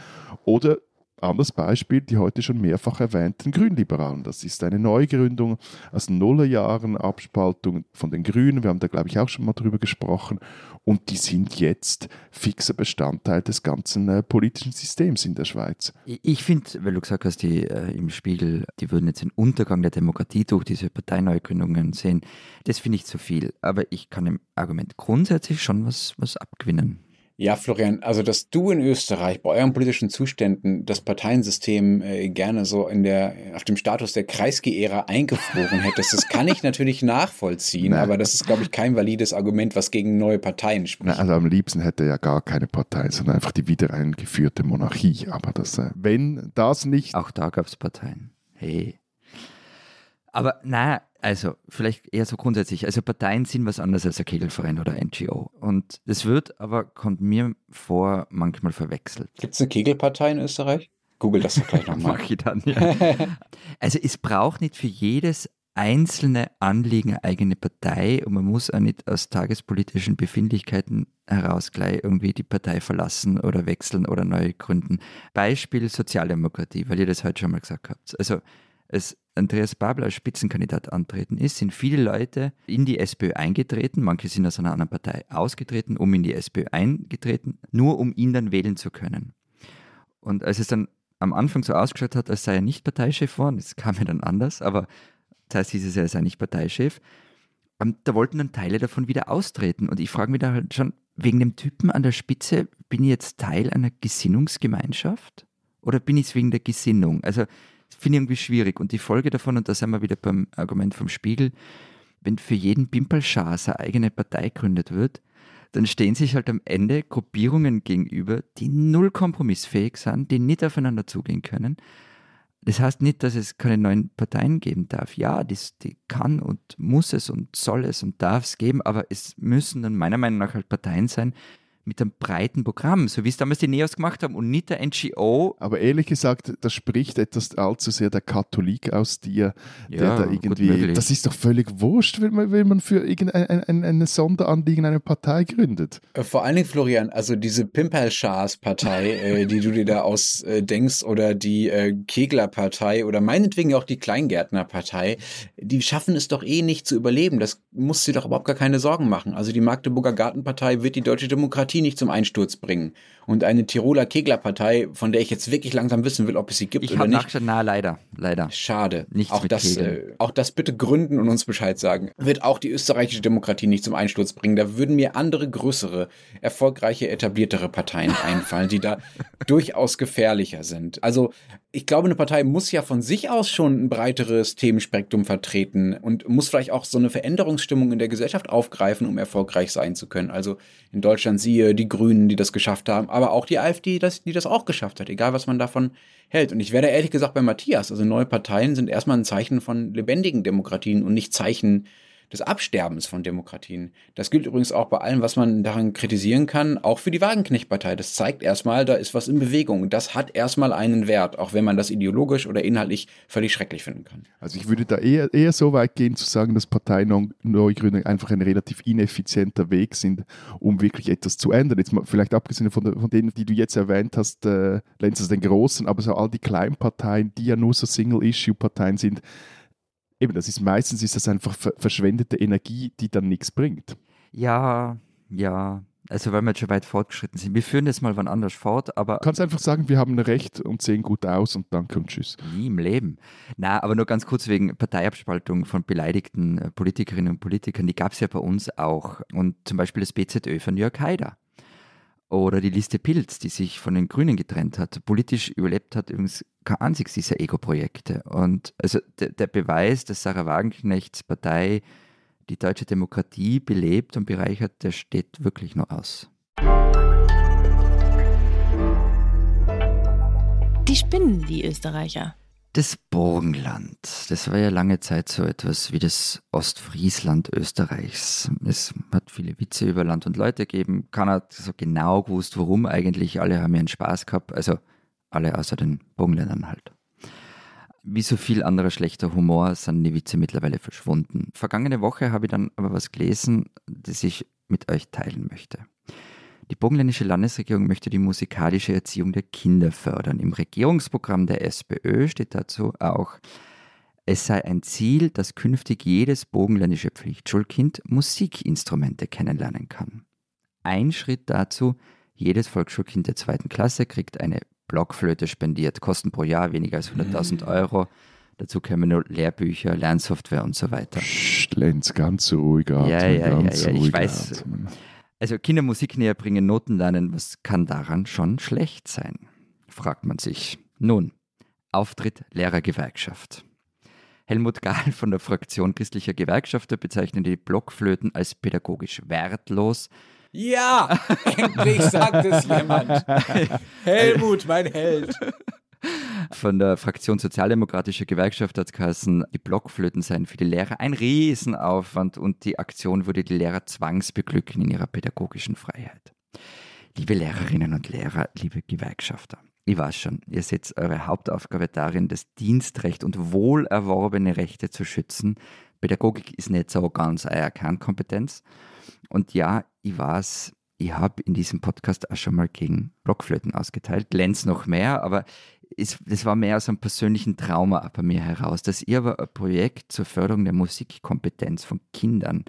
Oder anderes Beispiel, die heute schon mehrfach erwähnten Grünliberalen. Das ist eine Neugründung aus Nullerjahren, Abspaltung von den Grünen. Wir haben da, glaube ich, auch schon mal drüber gesprochen. Und die sind jetzt fixer Bestandteil des ganzen äh, politischen Systems in der Schweiz. Ich- Ich finde, weil du gesagt hast, die äh, im Spiegel, die würden jetzt den Untergang der Demokratie durch diese Parteineugründungen sehen, das finde ich zu viel. Aber ich kann dem Argument grundsätzlich schon was, was abgewinnen. Ja, Florian, also dass du in Österreich bei euren politischen Zuständen das Parteiensystem äh, gerne so in der, auf dem Status der Kreisky-Ära eingefroren hättest, das kann ich natürlich nachvollziehen, <laughs> Nein. aber das ist, glaube ich, kein valides Argument, was gegen neue Parteien spricht. Na, also am liebsten hätte er ja gar keine Partei, sondern einfach die wieder eingeführte Monarchie. Aber das, äh, wenn das nicht. Auch da gab es Parteien. Hey. Aber na, also vielleicht eher so grundsätzlich. Also Parteien sind was anderes als ein Kegelverein oder NGO. Und das wird aber, kommt mir vor, manchmal verwechselt. Gibt es eine Kegelpartei in Österreich? Google das doch gleich nochmal. Mach <laughs> ich dann, ja. <laughs> Also es braucht nicht für jedes einzelne Anliegen eine eigene Partei und man muss auch nicht aus tagespolitischen Befindlichkeiten heraus gleich irgendwie die Partei verlassen oder wechseln oder neu gründen. Beispiel Sozialdemokratie, weil ihr das heute schon mal gesagt habt. Also als Andreas Babel als Spitzenkandidat antreten ist, sind viele Leute in die SPÖ eingetreten, manche sind aus einer anderen Partei ausgetreten, um in die SPÖ eingetreten, nur um ihn dann wählen zu können. Und als es dann am Anfang so ausgeschaut hat, als sei er nicht Parteichef geworden, das kam ja dann anders, aber das heißt, hieß es ja, er sei nicht Parteichef, ähm, da wollten dann Teile davon wieder austreten. Und ich frage mich da halt schon, wegen dem Typen an der Spitze, bin ich jetzt Teil einer Gesinnungsgemeinschaft? Oder bin ich es wegen der Gesinnung? Also, finde ich irgendwie schwierig. Und die Folge davon, und da sind wir wieder beim Argument vom Spiegel, wenn für jeden Pimpelschar seine eigene Partei gegründet wird, dann stehen sich halt am Ende Gruppierungen gegenüber, die null kompromissfähig sind, die nicht aufeinander zugehen können. Das heißt nicht, dass es keine neuen Parteien geben darf. Ja, das, die kann und muss es und soll es und darf es geben, aber es müssen dann meiner Meinung nach halt Parteien sein mit einem breiten Programm, so wie es damals die Neos gemacht haben und nicht der NGO. Aber ehrlich gesagt, das spricht etwas allzu sehr der Katholik aus dir, der Ja, da gut irgendwie. Das ist doch völlig wurscht, wenn man, wenn man für irgendein ein, ein, ein Sonderanliegen eine Partei gründet. Äh, Vor allen Dingen, Florian, also diese Pimpelschars-Partei, <laughs> äh, die du dir da ausdenkst, oder die äh, Kegler-Partei oder meinetwegen auch die Kleingärtner-Partei, die schaffen es doch eh nicht zu überleben. Das muss sie doch überhaupt gar keine Sorgen machen. Also die Magdeburger Gartenpartei wird die deutsche Demokratie nicht zum Einsturz bringen. Und eine Tiroler Kegler-Partei, von der ich jetzt wirklich langsam wissen will, ob es sie gibt Ich oder nicht. nachgeschaut, na leider, leider. Schade. Nichts auch das, äh, auch das bitte gründen und uns Bescheid sagen. Wird auch die österreichische Demokratie nicht zum Einsturz bringen. Da würden mir andere größere, erfolgreiche, etabliertere Parteien <laughs> einfallen, die da durchaus gefährlicher sind. Also ich glaube, eine Partei muss ja von sich aus schon ein breiteres Themenspektrum vertreten und muss vielleicht auch so eine Veränderungsstimmung in der Gesellschaft aufgreifen, um erfolgreich sein zu können. Also in Deutschland siehe die Grünen, die das geschafft haben, aber auch die AfD, die das, die das auch geschafft hat, egal was man davon hält. Und ich werde ehrlich gesagt bei Matthias, also neue Parteien sind erstmal ein Zeichen von lebendigen Demokratien und nicht Zeichen des Absterbens von Demokratien. Das gilt übrigens auch bei allem, was man daran kritisieren kann, auch für die Wagenknecht-Partei. Das zeigt erstmal, da ist was in Bewegung. Und das hat erstmal einen Wert, auch wenn man das ideologisch oder inhaltlich völlig schrecklich finden kann. Also ich würde da eher, eher so weit gehen zu sagen, dass Parteineugründungen einfach ein relativ ineffizienter Weg sind, um wirklich etwas zu ändern. Jetzt mal, vielleicht abgesehen von, von denen, die du jetzt erwähnt hast, äh, Lenz, also den großen, aber so all die kleinen Parteien, die ja nur so Single-Issue-Parteien sind, eben, das ist meistens ist das einfach ver verschwendete Energie, die dann nichts bringt. Ja, ja. Also weil wir jetzt schon weit fortgeschritten sind. Wir führen das mal wann anders fort, aber Du kannst einfach sagen, wir haben Recht und sehen gut aus und danke und tschüss. nie im Leben. Na, aber nur ganz kurz wegen Parteiabspaltung von beleidigten äh, Politikerinnen und Politikern, die gab es ja bei uns auch. Und zum Beispiel das BZÖ von Jörg Haider. Oder die Liste Pilz, die sich von den Grünen getrennt hat. Politisch überlebt hat übrigens kein einziges dieser Ego-Projekte. Und also der, der Beweis, dass Sarah Wagenknechts Partei die deutsche Demokratie belebt und bereichert, der steht wirklich nur aus. Die spinnen, die Österreicher. Das Burgenland, das war ja lange Zeit so etwas wie das Ostfriesland Österreichs. Es hat viele Witze über Land und Leute gegeben. Keiner hat so genau gewusst, warum eigentlich. Alle haben ihren Spaß gehabt. Also alle außer den Burgenländern halt. Wie so viel anderer schlechter Humor sind die Witze mittlerweile verschwunden. Vergangene Woche habe ich dann aber was gelesen, das ich mit euch teilen möchte. Die burgenländische Landesregierung möchte die musikalische Erziehung der Kinder fördern. Im Regierungsprogramm der SPÖ steht dazu auch, es sei ein Ziel, dass künftig jedes burgenländische Pflichtschulkind Musikinstrumente kennenlernen kann. Ein Schritt dazu, jedes Volksschulkind der zweiten Klasse kriegt eine Blockflöte spendiert, Kosten pro Jahr weniger als 100.000 Euro. Dazu kämen nur Lehrbücher, Lernsoftware und so weiter. Lenz, ganz ruhig atmen, Ja, ja, ja, ja, ich weiß. atmen. Also Kindermusik näher bringen, Noten lernen, was kann daran schon schlecht sein? Fragt man sich. Nun, Auftritt Lehrergewerkschaft. Helmut Gahl von der Fraktion christlicher Gewerkschafter bezeichnet die Blockflöten als pädagogisch wertlos. Ja, <laughs> endlich sagt es jemand. <laughs> Helmut, mein Held. Von der Fraktion Sozialdemokratischer Gewerkschaft hat geheißen, die Blockflöten seien für die Lehrer ein Riesenaufwand und die Aktion würde die Lehrer zwangsbeglücken in ihrer pädagogischen Freiheit. Liebe Lehrerinnen und Lehrer, liebe Gewerkschafter, ich weiß schon, ihr seht eure Hauptaufgabe darin, das Dienstrecht und wohlerworbene Rechte zu schützen. Pädagogik ist nicht so ganz eure Kernkompetenz. Und ja, ich weiß, ich habe in diesem Podcast auch schon mal gegen Blockflöten ausgeteilt. Glänz noch mehr, aber es, das war mehr aus einem persönlichen Trauma bei mir heraus, dass ihr aber ein Projekt zur Förderung der Musikkompetenz von Kindern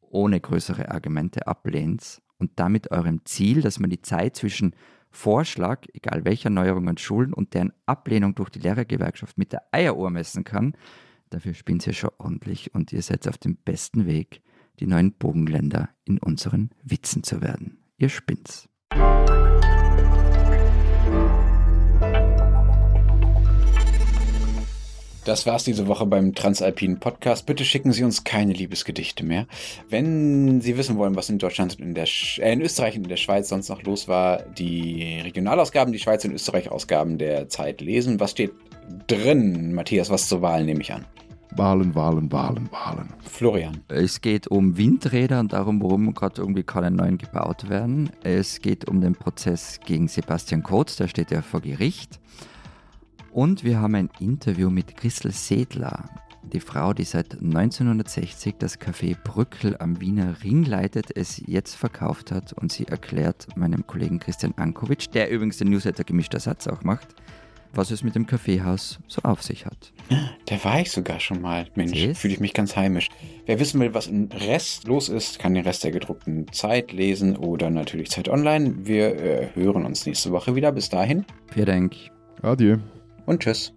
ohne größere Argumente ablehnt und damit eurem Ziel, dass man die Zeit zwischen Vorschlag, egal welcher Neuerung an Schulen und deren Ablehnung durch die Lehrergewerkschaft mit der Eieruhr messen kann, dafür spinnt ihr schon ordentlich und ihr seid auf dem besten Weg, die neuen Bogenländer in unseren Witzen zu werden. Ihr spinnt's. Das war's diese Woche beim Transalpinen Podcast. Bitte schicken Sie uns keine Liebesgedichte mehr. Wenn Sie wissen wollen, was in Deutschland und in, der Sch äh, in Österreich und in der Schweiz sonst noch los war, die Regionalausgaben, die Schweiz und Österreich Ausgaben der Zeit lesen. Was steht drin? Matthias, was zur Wahl nehme ich an. Wahlen, Wahlen, Wahlen, Wahlen. Florian. Es geht um Windräder und darum, warum gerade irgendwie keine neuen gebaut werden. Es geht um den Prozess gegen Sebastian Kurz, der steht ja vor Gericht. Und wir haben ein Interview mit Christel Sedler, die Frau, die seit 1960 das Café Brückel am Wiener Ring leitet, es jetzt verkauft hat und sie erklärt meinem Kollegen Christian Ankovic, der übrigens den Newsletter Gemischter Satz auch macht, was es mit dem Kaffeehaus so auf sich hat. Da war ich sogar schon mal. Mensch, fühle ich mich ganz heimisch. Wer wissen will, was im Rest los ist, kann den Rest der gedruckten Zeit lesen oder natürlich Zeit online. Wir äh, hören uns nächste Woche wieder. Bis dahin. Vielen Dank. Adieu und tschüss.